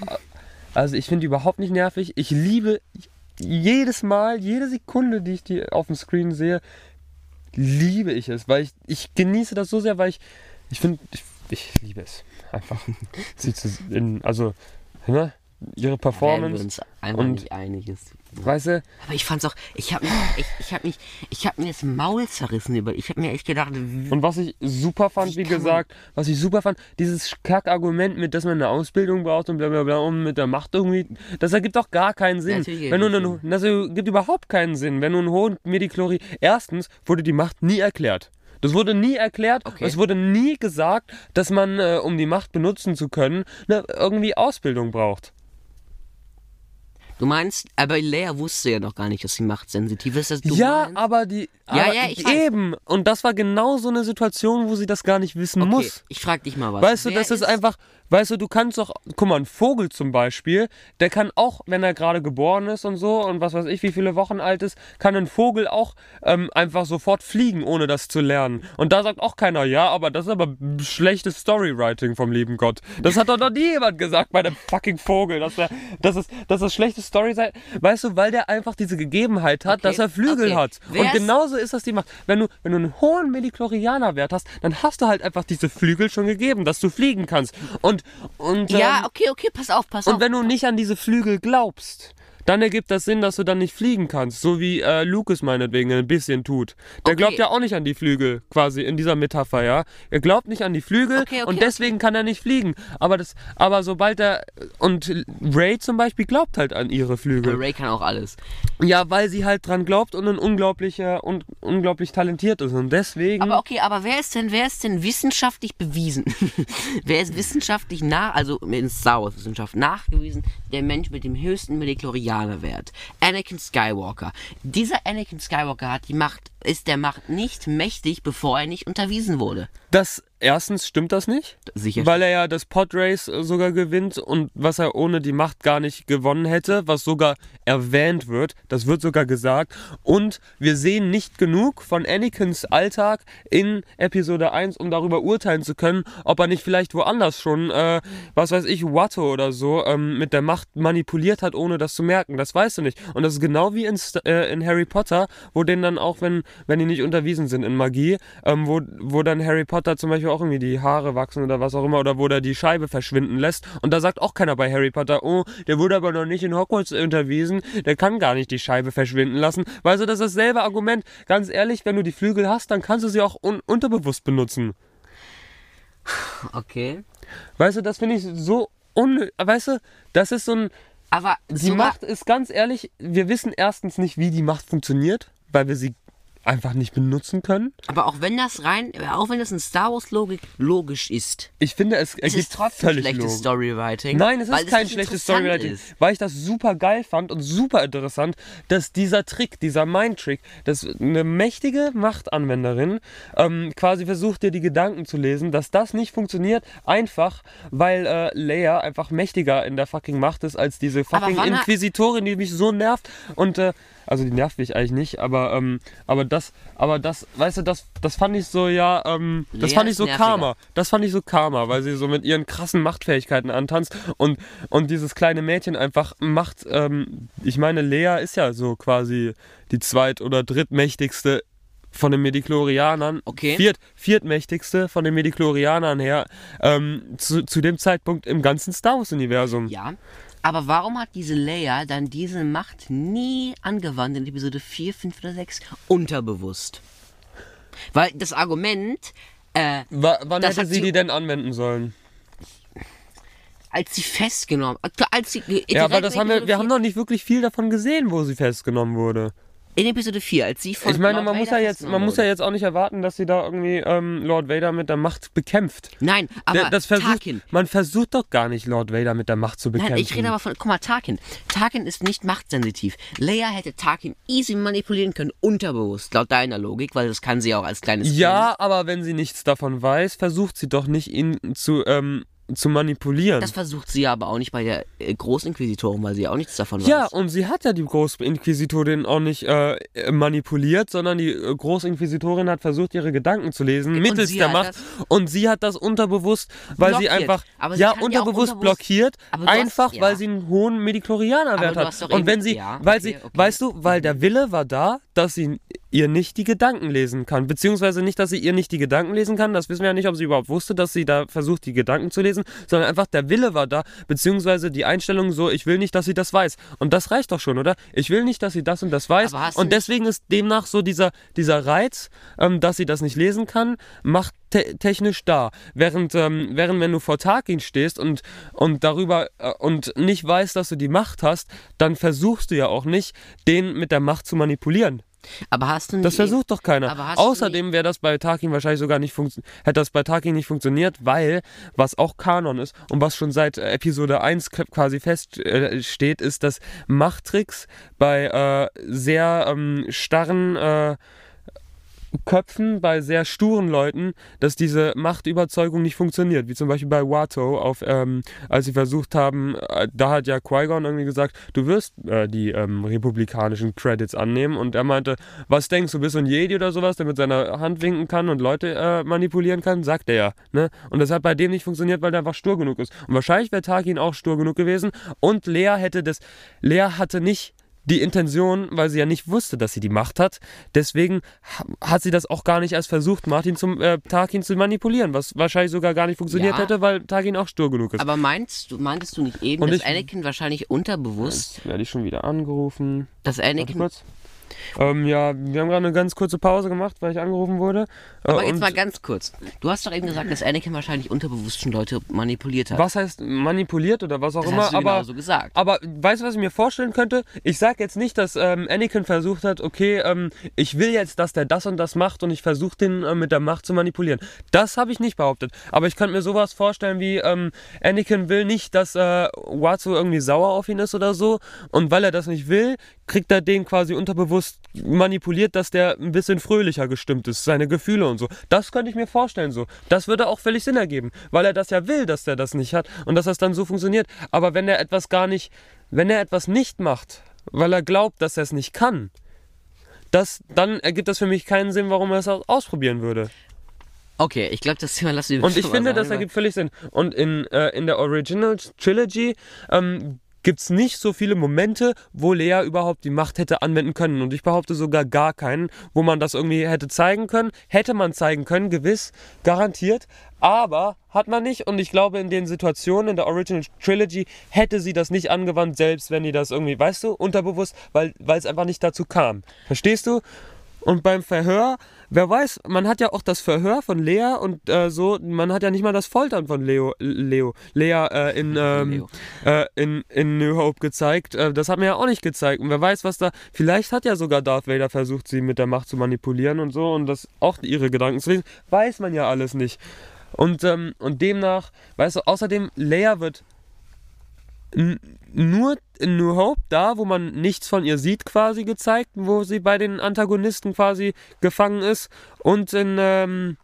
[SPEAKER 4] also ich finde die überhaupt nicht nervig. Ich liebe jedes Mal, jede Sekunde, die ich die auf dem Screen sehe, liebe ich es, weil ich, ich genieße das so sehr, weil ich, ich finde, ich, ich liebe es einfach. Sie zu, in, also, ne? ihre
[SPEAKER 3] Wären wir
[SPEAKER 4] Performance.
[SPEAKER 3] uns einfach
[SPEAKER 4] und-
[SPEAKER 3] nicht einig ist.
[SPEAKER 4] Weißt du,
[SPEAKER 3] Aber ich fand's auch, ich hab mich, ich, ich hab mich, ich hab mir das Maul zerrissen über, ich hab mir echt gedacht,
[SPEAKER 4] Und was ich super fand, wie, gesagt, was ich super fand, dieses Kackargument mit, dass man eine Ausbildung braucht und bla bla bla und mit der Macht irgendwie, das ergibt doch gar keinen Sinn.
[SPEAKER 3] Natürlich
[SPEAKER 4] Wenn du einen, das ergibt überhaupt keinen Sinn, wenn du einen hohen Mediklori. Erstens wurde die Macht nie erklärt. Das wurde nie erklärt.
[SPEAKER 3] Okay.
[SPEAKER 4] Es wurde nie gesagt, dass man, äh, um die Macht benutzen zu können, ne, irgendwie Ausbildung braucht.
[SPEAKER 3] Du meinst, aber Leia wusste ja noch gar nicht, dass sie machtsensitiv ist, dass du
[SPEAKER 4] ja,
[SPEAKER 3] meinst?
[SPEAKER 4] aber die.
[SPEAKER 3] Ja,
[SPEAKER 4] aber
[SPEAKER 3] ja, ich weiß.
[SPEAKER 4] Eben. Und das war genau so eine Situation, wo sie das gar nicht wissen
[SPEAKER 3] okay,
[SPEAKER 4] muss.
[SPEAKER 3] ich frag dich mal was.
[SPEAKER 4] Weißt du,
[SPEAKER 3] Wer
[SPEAKER 4] das ist einfach, weißt du, du kannst doch, guck mal, ein Vogel zum Beispiel, der kann auch, wenn er gerade geboren ist und so und was weiß ich, wie viele Wochen alt ist, kann ein Vogel auch ähm, einfach sofort fliegen, ohne das zu lernen. Und da sagt auch keiner, ja, aber das ist aber schlechtes Storywriting vom lieben Gott. Das hat doch noch nie jemand gesagt bei dem fucking Vogel, dass er, das ist, dass das schlechtes Story sei. Weißt du, weil der einfach diese Gegebenheit hat,
[SPEAKER 3] Okay,
[SPEAKER 4] dass er Flügel
[SPEAKER 3] okay.
[SPEAKER 4] hat.
[SPEAKER 3] Wer
[SPEAKER 4] Und
[SPEAKER 3] ist-
[SPEAKER 4] genauso ist das die Macht. Wenn du, wenn du einen hohen Mediklorianer-Wert hast, dann hast du halt einfach diese Flügel schon gegeben, dass du fliegen kannst. Und, und,
[SPEAKER 3] Ja,
[SPEAKER 4] ähm,
[SPEAKER 3] okay, okay, pass auf, pass
[SPEAKER 4] und
[SPEAKER 3] auf.
[SPEAKER 4] wenn du nicht an diese Flügel glaubst, dann ergibt das Sinn, dass du dann nicht fliegen kannst. So wie äh, Lucas meinetwegen ein bisschen tut. Der
[SPEAKER 3] Okay.
[SPEAKER 4] glaubt ja auch nicht an die Flügel, quasi in dieser Metapher, ja. Er glaubt nicht an die Flügel
[SPEAKER 3] Okay, okay,
[SPEAKER 4] und deswegen kann er nicht fliegen. Aber, das, aber sobald er. Und Ray zum Beispiel glaubt halt an ihre Flügel.
[SPEAKER 3] Ray kann auch alles.
[SPEAKER 4] Ja, weil sie halt dran glaubt und ein unglaublicher und unglaublich talentiert ist. Und deswegen.
[SPEAKER 3] Aber okay, aber wer ist denn, wer ist denn wissenschaftlich bewiesen? wer ist wissenschaftlich nach, also in Star Wars Wissenschaft nachgewiesen, der Mensch mit dem höchsten Mediklorianer-Wert? Anakin Skywalker. Dieser Anakin Skywalker hat die Macht, ist der Macht nicht mächtig, bevor er nicht unterwiesen wurde.
[SPEAKER 4] das erstens stimmt das nicht.
[SPEAKER 3] Sicher.
[SPEAKER 4] Weil er ja das Podrace äh, sogar gewinnt und was er ohne die Macht gar nicht gewonnen hätte, was sogar erwähnt wird, das wird sogar gesagt. Und wir sehen nicht genug von Anakins Alltag in Episode 1, um darüber urteilen zu können, ob er nicht vielleicht woanders schon, äh, was weiß ich, Watto oder so, ähm, mit der Macht manipuliert hat, ohne das zu merken. Das weißt du nicht. Und das ist genau wie in, äh, in Harry Potter, wo denen dann auch, wenn, wenn die nicht unterwiesen sind in Magie, ähm, wo, wo dann Harry Potter zum Beispiel auch irgendwie die Haare wachsen oder was auch immer, oder wo der die Scheibe verschwinden lässt. Und da sagt auch keiner bei Harry Potter, oh, der wurde aber noch nicht in Hogwarts unterwiesen, der kann gar nicht die Scheibe verschwinden lassen. Weißt du, das ist dasselbe Argument. Ganz ehrlich, wenn du die Flügel hast, dann kannst du sie auch un unterbewusst benutzen.
[SPEAKER 3] Okay.
[SPEAKER 4] Weißt du, das finde ich so un... Weißt du, das ist so ein...
[SPEAKER 3] Aber
[SPEAKER 4] Die Macht ist ganz ehrlich, wir wissen erstens nicht, wie die Macht funktioniert, weil wir sie einfach nicht benutzen können.
[SPEAKER 3] Aber auch wenn das rein, auch wenn das in Star Wars Logik logisch ist,
[SPEAKER 4] Ich finde, es
[SPEAKER 3] es
[SPEAKER 4] ergibt
[SPEAKER 3] ist trotzdem
[SPEAKER 4] völlig
[SPEAKER 3] schlechtes
[SPEAKER 4] Logik.
[SPEAKER 3] Storywriting.
[SPEAKER 4] Nein, es ist kein schlechtes Storywriting,
[SPEAKER 3] ist.
[SPEAKER 4] weil ich das super geil fand und super interessant, dass dieser Trick, dieser Mind-Trick, dass eine mächtige Machtanwenderin ähm, quasi versucht, dir die Gedanken zu lesen, dass das nicht funktioniert, einfach weil äh, Leia einfach mächtiger in der fucking Macht ist als diese fucking Inquisitorin, die mich so nervt und äh, also die nervt mich eigentlich nicht, aber ähm, aber das, aber das, weißt du, das, das fand ich so ja, ähm, das
[SPEAKER 3] Lea
[SPEAKER 4] fand ich so
[SPEAKER 3] nerviger.
[SPEAKER 4] Karma. Das fand ich so Karma, weil sie so mit ihren krassen Machtfähigkeiten antanzt und, und dieses kleine Mädchen einfach macht, ähm, ich meine, Lea ist ja so quasi die zweit- oder drittmächtigste von den Mediklorianern,
[SPEAKER 3] Okay.
[SPEAKER 4] viert, viertmächtigste von den Mediklorianern her, ähm, zu, zu dem Zeitpunkt im ganzen Star Wars-Universum.
[SPEAKER 3] Ja. Aber warum hat diese Leia dann diese Macht nie angewandt in Episode 4, 5 oder 6? Unterbewusst. Weil das Argument, äh,
[SPEAKER 4] Wa- wann hätte sie die denn anwenden sollen?
[SPEAKER 3] als sie festgenommen, als sie
[SPEAKER 4] Ja, aber das haben wir, wir haben
[SPEAKER 3] 4
[SPEAKER 4] noch nicht wirklich viel davon gesehen, wo sie festgenommen wurde.
[SPEAKER 3] In Episode 4, als sie von
[SPEAKER 4] Ich meine,
[SPEAKER 3] Lord
[SPEAKER 4] man muss ja jetzt, man muss ja jetzt auch nicht erwarten, dass sie da irgendwie ähm, Lord Vader mit der Macht bekämpft.
[SPEAKER 3] Nein, aber
[SPEAKER 4] das versucht,
[SPEAKER 3] Tarkin.
[SPEAKER 4] man versucht doch gar nicht Lord Vader mit der Macht zu bekämpfen.
[SPEAKER 3] Nein, ich rede aber von, guck mal, Tarkin. Tarkin ist nicht machtsensitiv. Leia hätte Tarkin easy manipulieren können, unterbewusst, laut deiner Logik, weil das kann sie auch als kleines
[SPEAKER 4] ja, aber wenn sie nichts davon weiß, versucht sie doch nicht, ihn zu, ähm, zu manipulieren.
[SPEAKER 3] Das versucht sie aber auch nicht bei der äh, Großinquisitorin, weil sie auch nichts davon
[SPEAKER 4] ja,
[SPEAKER 3] weiß.
[SPEAKER 4] und sie hat ja die Großinquisitorin auch nicht äh, manipuliert, sondern die äh, Großinquisitorin hat versucht, ihre Gedanken zu lesen,
[SPEAKER 3] Und
[SPEAKER 4] mittels
[SPEAKER 3] sie
[SPEAKER 4] der Macht. Und sie hat das unterbewusst, weil sie
[SPEAKER 3] Blockiert.
[SPEAKER 4] einfach,
[SPEAKER 3] Aber sie
[SPEAKER 4] ja,
[SPEAKER 3] kann ja
[SPEAKER 4] unterbewusst
[SPEAKER 3] unterbewusst-
[SPEAKER 4] blockiert,
[SPEAKER 3] du hast-
[SPEAKER 4] einfach,
[SPEAKER 3] ja.
[SPEAKER 4] weil sie einen hohen Mediklorianerwert hat. Und wenn sie,
[SPEAKER 3] ja,
[SPEAKER 4] weil
[SPEAKER 3] okay,
[SPEAKER 4] sie,
[SPEAKER 3] okay.
[SPEAKER 4] weißt du, weil der Wille war da, dass sie ihr nicht die Gedanken lesen kann. Beziehungsweise nicht, dass sie ihr nicht die Gedanken lesen kann. Das wissen wir ja nicht, ob sie überhaupt wusste, dass sie da versucht, die Gedanken zu lesen, sondern einfach der Wille war da, beziehungsweise die Einstellung so, ich will nicht, dass sie das weiß. Und das reicht doch schon, oder? Ich will nicht, dass sie das und das weiß. Und deswegen ist demnach so dieser, dieser Reiz, ähm, dass sie das nicht lesen kann, macht te technisch da. Während, ähm, während wenn du vor Tarkin stehst und, und darüber äh, und nicht weißt, dass du die Macht hast, dann versuchst du ja auch nicht, den mit der Macht zu manipulieren.
[SPEAKER 3] Aber hast du nicht.
[SPEAKER 4] Das versucht doch keiner. Außerdem wäre das bei Tarkin wahrscheinlich sogar nicht funktio- hätte das bei Tarkin nicht funktioniert, weil was auch Kanon ist und was schon seit äh, Episode 1 k- quasi feststeht, äh, ist, dass Machttricks bei äh, sehr ähm, starren äh, Köpfen, bei sehr sturen Leuten, dass diese Machtüberzeugung nicht funktioniert. Wie zum Beispiel bei Watto, auf, ähm, als sie versucht haben, äh, da hat ja Qui-Gon irgendwie gesagt, du wirst äh, die ähm, republikanischen Credits annehmen. Und er meinte, was denkst du, bist du ein Jedi oder sowas, der mit seiner Hand winken kann und Leute äh, manipulieren kann? Sagt er ja. Ne? Und das hat bei dem nicht funktioniert, weil der einfach stur genug ist. Und wahrscheinlich wäre Tarkin auch stur genug gewesen. Und Lea hätte das, Lea hatte nicht die Intention, weil sie ja nicht wusste, dass sie die Macht hat. Deswegen ha- hat sie das auch gar nicht erst versucht, Martin zum äh, Tarkin zu manipulieren, was wahrscheinlich sogar gar nicht funktioniert
[SPEAKER 3] Ja.
[SPEAKER 4] hätte, weil Tarkin auch stur genug ist.
[SPEAKER 3] Aber meinst du, meintest du nicht eben,
[SPEAKER 4] Und
[SPEAKER 3] dass
[SPEAKER 4] ich-
[SPEAKER 3] Anakin wahrscheinlich unterbewusst,
[SPEAKER 4] werde ich schon wieder angerufen.
[SPEAKER 3] dass
[SPEAKER 4] Warte
[SPEAKER 3] Anakin.
[SPEAKER 4] kurz. Ähm, ja, wir haben gerade eine ganz kurze Pause gemacht, weil ich angerufen wurde. Äh,
[SPEAKER 3] Aber jetzt mal ganz kurz. Du hast doch eben gesagt, dass Anakin wahrscheinlich unterbewusst schon Leute manipuliert hat.
[SPEAKER 4] was heißt manipuliert oder was auch
[SPEAKER 3] Das
[SPEAKER 4] immer,
[SPEAKER 3] hast du
[SPEAKER 4] aber
[SPEAKER 3] genauso gesagt.
[SPEAKER 4] Aber weißt du, was ich mir vorstellen könnte? Ich sag jetzt nicht, dass ähm, Anakin versucht hat, okay, ähm, ich will jetzt, dass der das und das macht und ich versuche den äh, mit der Macht zu manipulieren. Das habe ich nicht behauptet. Aber ich könnte mir sowas vorstellen wie, ähm, Anakin will nicht, dass äh, Watsu irgendwie sauer auf ihn ist oder so. Und weil er das nicht will, kriegt er den quasi unterbewusst manipuliert, dass der ein bisschen fröhlicher gestimmt ist, seine Gefühle und so. Das könnte ich mir vorstellen so. Das würde auch völlig Sinn ergeben, weil er das ja will, dass der das nicht hat und dass das dann so funktioniert. Aber wenn er etwas gar nicht, wenn er etwas nicht macht, weil er glaubt, dass er es nicht kann, das, dann ergibt das für mich keinen Sinn, warum er es ausprobieren würde.
[SPEAKER 3] Okay, ich glaube, das Thema lassen wir
[SPEAKER 4] Und ich finde,
[SPEAKER 3] sein,
[SPEAKER 4] das ergibt völlig Sinn. Und in, äh, in der Original Trilogy ähm, gibt es nicht so viele Momente, wo Lea überhaupt die Macht hätte anwenden können. Und ich behaupte sogar gar keinen, wo man das irgendwie hätte zeigen können. Hätte man zeigen können, gewiss, garantiert. Aber hat man nicht. Und ich glaube, in den Situationen in der Original Trilogy hätte sie das nicht angewandt, selbst wenn die das irgendwie, weißt du, unterbewusst, weil es einfach nicht dazu kam. Verstehst du? Und beim Verhör, wer weiß, man hat ja auch das Verhör von Lea und äh, so, man hat ja nicht mal das Foltern von Leo, Leo, Lea äh, in, ähm. Äh, in, in New Hope gezeigt. Äh, das hat man ja auch nicht gezeigt. Und wer weiß, was da. Vielleicht hat ja sogar Darth Vader versucht, sie mit der Macht zu manipulieren und so und das auch ihre Gedanken zu lesen. Weiß man ja alles nicht. Und, ähm, und demnach, weißt du, außerdem, Leia wird nur in New Hope, da wo man nichts von ihr sieht, quasi gezeigt, wo sie bei den Antagonisten quasi gefangen ist. Und in, ähm,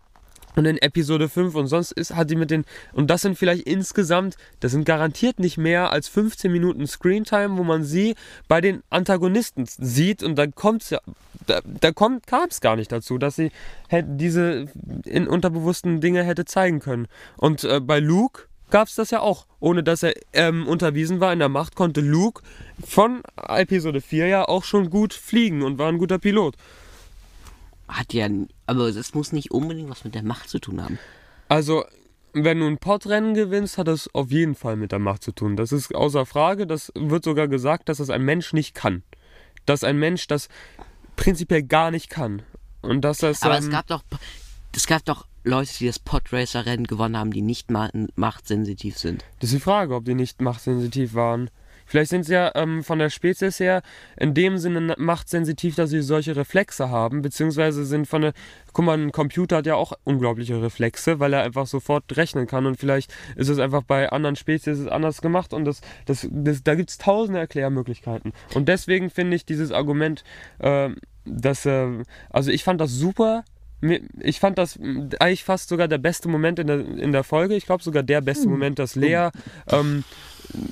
[SPEAKER 4] und in Episode 5 und sonst ist, hat sie mit den, und das sind vielleicht insgesamt, das sind garantiert nicht mehr als 15 Minuten Screentime, wo man sie bei den Antagonisten sieht und dann kommt's ja, da, da kam es gar nicht dazu, dass sie hätte diese in unterbewussten Dinge hätte zeigen können. Und äh, bei Luke gab es das ja auch. Ohne dass er ähm, unterwiesen war in der Macht, konnte Luke von Episode 4 ja auch schon gut fliegen und war ein guter Pilot.
[SPEAKER 3] Hat ja. Aber das muss nicht unbedingt was mit der Macht zu tun haben.
[SPEAKER 4] Also, wenn du ein Podrennen gewinnst, hat das auf jeden Fall mit der Macht zu tun. Das ist außer Frage. Das wird sogar gesagt, dass das ein Mensch nicht kann. Dass ein Mensch das prinzipiell gar nicht kann. Und dass das.
[SPEAKER 3] Aber
[SPEAKER 4] ähm,
[SPEAKER 3] es gab doch. Es gab doch Leute, die das Podracer-Rennen gewonnen haben, die nicht ma machtsensitiv sind.
[SPEAKER 4] Das ist die Frage, ob die nicht machtsensitiv waren. Vielleicht sind sie ja ähm, von der Spezies her in dem Sinne machtsensitiv, dass sie solche Reflexe haben, beziehungsweise sind von der. Guck mal, ein Computer hat ja auch unglaubliche Reflexe, weil er einfach sofort rechnen kann und vielleicht ist es einfach bei anderen Spezies anders gemacht und das, das, das, da gibt es tausende Erklärmöglichkeiten. Und deswegen finde ich dieses Argument, ähm, dass. Äh, also ich fand das super. Ich fand das eigentlich fast sogar der beste Moment in der, in der Folge. Ich glaube sogar der beste Moment, dass Lea ähm,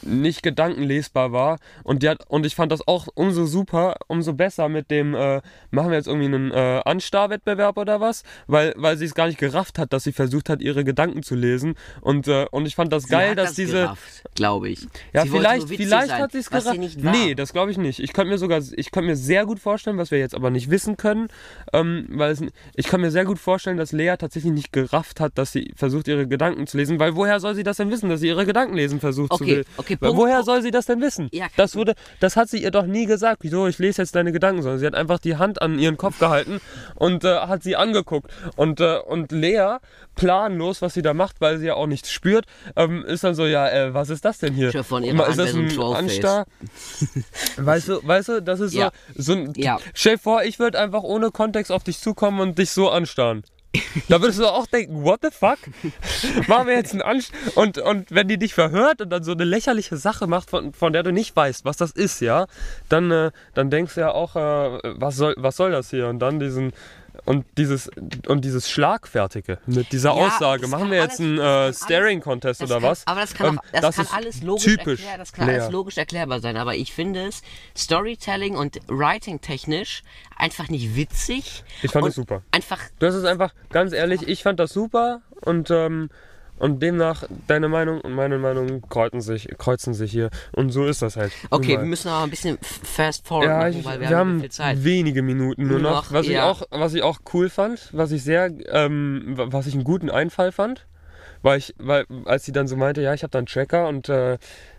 [SPEAKER 4] nicht gedankenlesbar war. Und, die hat, und ich fand das auch umso super, umso besser mit dem, äh, machen wir jetzt irgendwie einen äh, Anstarrwettbewerb oder was, weil, weil sie es gar nicht gerafft hat, dass sie versucht hat, ihre Gedanken zu lesen. Und, äh, und ich fand das
[SPEAKER 3] Sie
[SPEAKER 4] geil, dass
[SPEAKER 3] das
[SPEAKER 4] diese.
[SPEAKER 3] glaube ich.
[SPEAKER 4] Ja,
[SPEAKER 3] Sie
[SPEAKER 4] vielleicht, vielleicht
[SPEAKER 3] sein,
[SPEAKER 4] hat sie es gerafft. Nee, das glaube ich nicht. Ich könnte mir sogar, ich könnte mir sehr gut vorstellen, was wir jetzt aber nicht wissen können, ähm, weil es, ich kann mir sehr gut vorstellen, dass Lea tatsächlich nicht gerafft hat, dass sie versucht, ihre Gedanken zu lesen, weil woher soll sie das denn wissen, dass sie ihre Gedanken lesen versucht zu
[SPEAKER 3] Okay,
[SPEAKER 4] will?
[SPEAKER 3] Okay, Punkt,
[SPEAKER 4] woher soll sie das denn wissen?
[SPEAKER 3] Ja,
[SPEAKER 4] das wurde, das hat sie ihr doch nie gesagt. Wieso, ich lese jetzt deine Gedanken, sondern sie hat einfach die Hand an ihren Kopf gehalten und äh, hat sie angeguckt. Und, äh, und Lea, planlos, was sie da macht, weil sie ja auch nichts spürt, ähm, ist dann so, ja, äh, was ist das denn hier?
[SPEAKER 3] In ihrer
[SPEAKER 4] ist das ein. Anstar? weißt du, weißt du, das ist
[SPEAKER 3] Ja.
[SPEAKER 4] so, so ein,
[SPEAKER 3] Ja.
[SPEAKER 4] stell dir vor, ich würde einfach ohne Kontext auf dich zukommen und dich so anstarren. Da würdest du auch denken, what the fuck? Machen wir jetzt einen Anst und und wenn die dich verhört und dann so eine lächerliche Sache macht, von, von der du nicht weißt, was das ist, ja, dann, äh, dann denkst du ja auch, äh, was soll was soll das hier? Und dann diesen und dieses und dieses Schlagfertige mit dieser
[SPEAKER 3] Ja,
[SPEAKER 4] Aussage,
[SPEAKER 3] das
[SPEAKER 4] machen
[SPEAKER 3] kann
[SPEAKER 4] wir jetzt
[SPEAKER 3] alles-
[SPEAKER 4] einen
[SPEAKER 3] das
[SPEAKER 4] äh,
[SPEAKER 3] kann alles-
[SPEAKER 4] Staring Contest
[SPEAKER 3] Das
[SPEAKER 4] oder
[SPEAKER 3] kann,
[SPEAKER 4] was?
[SPEAKER 3] Aber das kann,
[SPEAKER 4] Ähm,
[SPEAKER 3] auch, das kann
[SPEAKER 4] ist
[SPEAKER 3] alles logisch
[SPEAKER 4] typisch
[SPEAKER 3] erklären, das kann
[SPEAKER 4] Lea.
[SPEAKER 3] alles logisch erklärbar sein. Aber ich finde es Storytelling und Writing technisch einfach nicht witzig.
[SPEAKER 4] Ich fand es super.
[SPEAKER 3] Einfach
[SPEAKER 4] Das ist einfach, ganz ehrlich, ich fand das super und, ähm, und demnach, deine Meinung und meine Meinung kreuzen sich, kreuzen sich hier. Und so ist das halt.
[SPEAKER 3] Okay,
[SPEAKER 4] mal.
[SPEAKER 3] wir müssen aber ein bisschen fast forward
[SPEAKER 4] ja,
[SPEAKER 3] machen, weil
[SPEAKER 4] wir,
[SPEAKER 3] wir, haben
[SPEAKER 4] haben
[SPEAKER 3] nicht viel Zeit.
[SPEAKER 4] wenige Minuten nur noch.
[SPEAKER 3] noch,
[SPEAKER 4] Was, ich
[SPEAKER 3] ja.
[SPEAKER 4] auch, was ich auch cool fand, was ich sehr, ähm, wa- was ich einen guten Einfall fand, weil ich, weil, als sie dann so meinte, ja, ich habe da einen Tracker und, äh,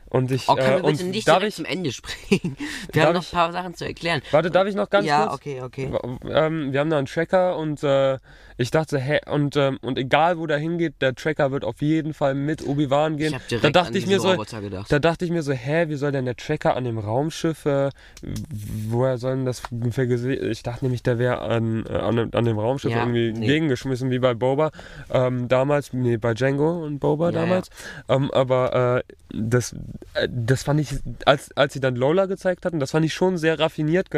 [SPEAKER 4] und ich,
[SPEAKER 3] Oh, können
[SPEAKER 4] äh,
[SPEAKER 3] wir bitte
[SPEAKER 4] und
[SPEAKER 3] nicht
[SPEAKER 4] darf ich,
[SPEAKER 3] zum Ende springen? Wir haben noch ein paar Sachen zu erklären.
[SPEAKER 4] warte, darf ich noch ganz
[SPEAKER 3] ja,
[SPEAKER 4] kurz?
[SPEAKER 3] okay, okay.
[SPEAKER 4] Ähm, wir haben da einen Tracker und äh, ich dachte, hä, und, ähm, und egal wo der hingeht, der Tracker wird auf jeden Fall mit Obi-Wan gehen.
[SPEAKER 3] Ich hab direkt
[SPEAKER 4] da dachte
[SPEAKER 3] an
[SPEAKER 4] ich mir so,
[SPEAKER 3] gedacht.
[SPEAKER 4] da dachte ich mir so, hä, wie soll denn der Tracker an dem Raumschiff, äh, woher soll denn das? Ich dachte nämlich, der wäre an, äh, an, dem- an dem Raumschiff
[SPEAKER 3] Ja,
[SPEAKER 4] irgendwie
[SPEAKER 3] nee.
[SPEAKER 4] gegengeschmissen, wie bei Boba. Ähm, damals, nee, bei Django und Boba
[SPEAKER 3] Ja,
[SPEAKER 4] damals. Ähm, aber äh, das, äh, das fand ich, als, als sie dann Lola gezeigt hatten, das fand ich schon sehr raffiniert,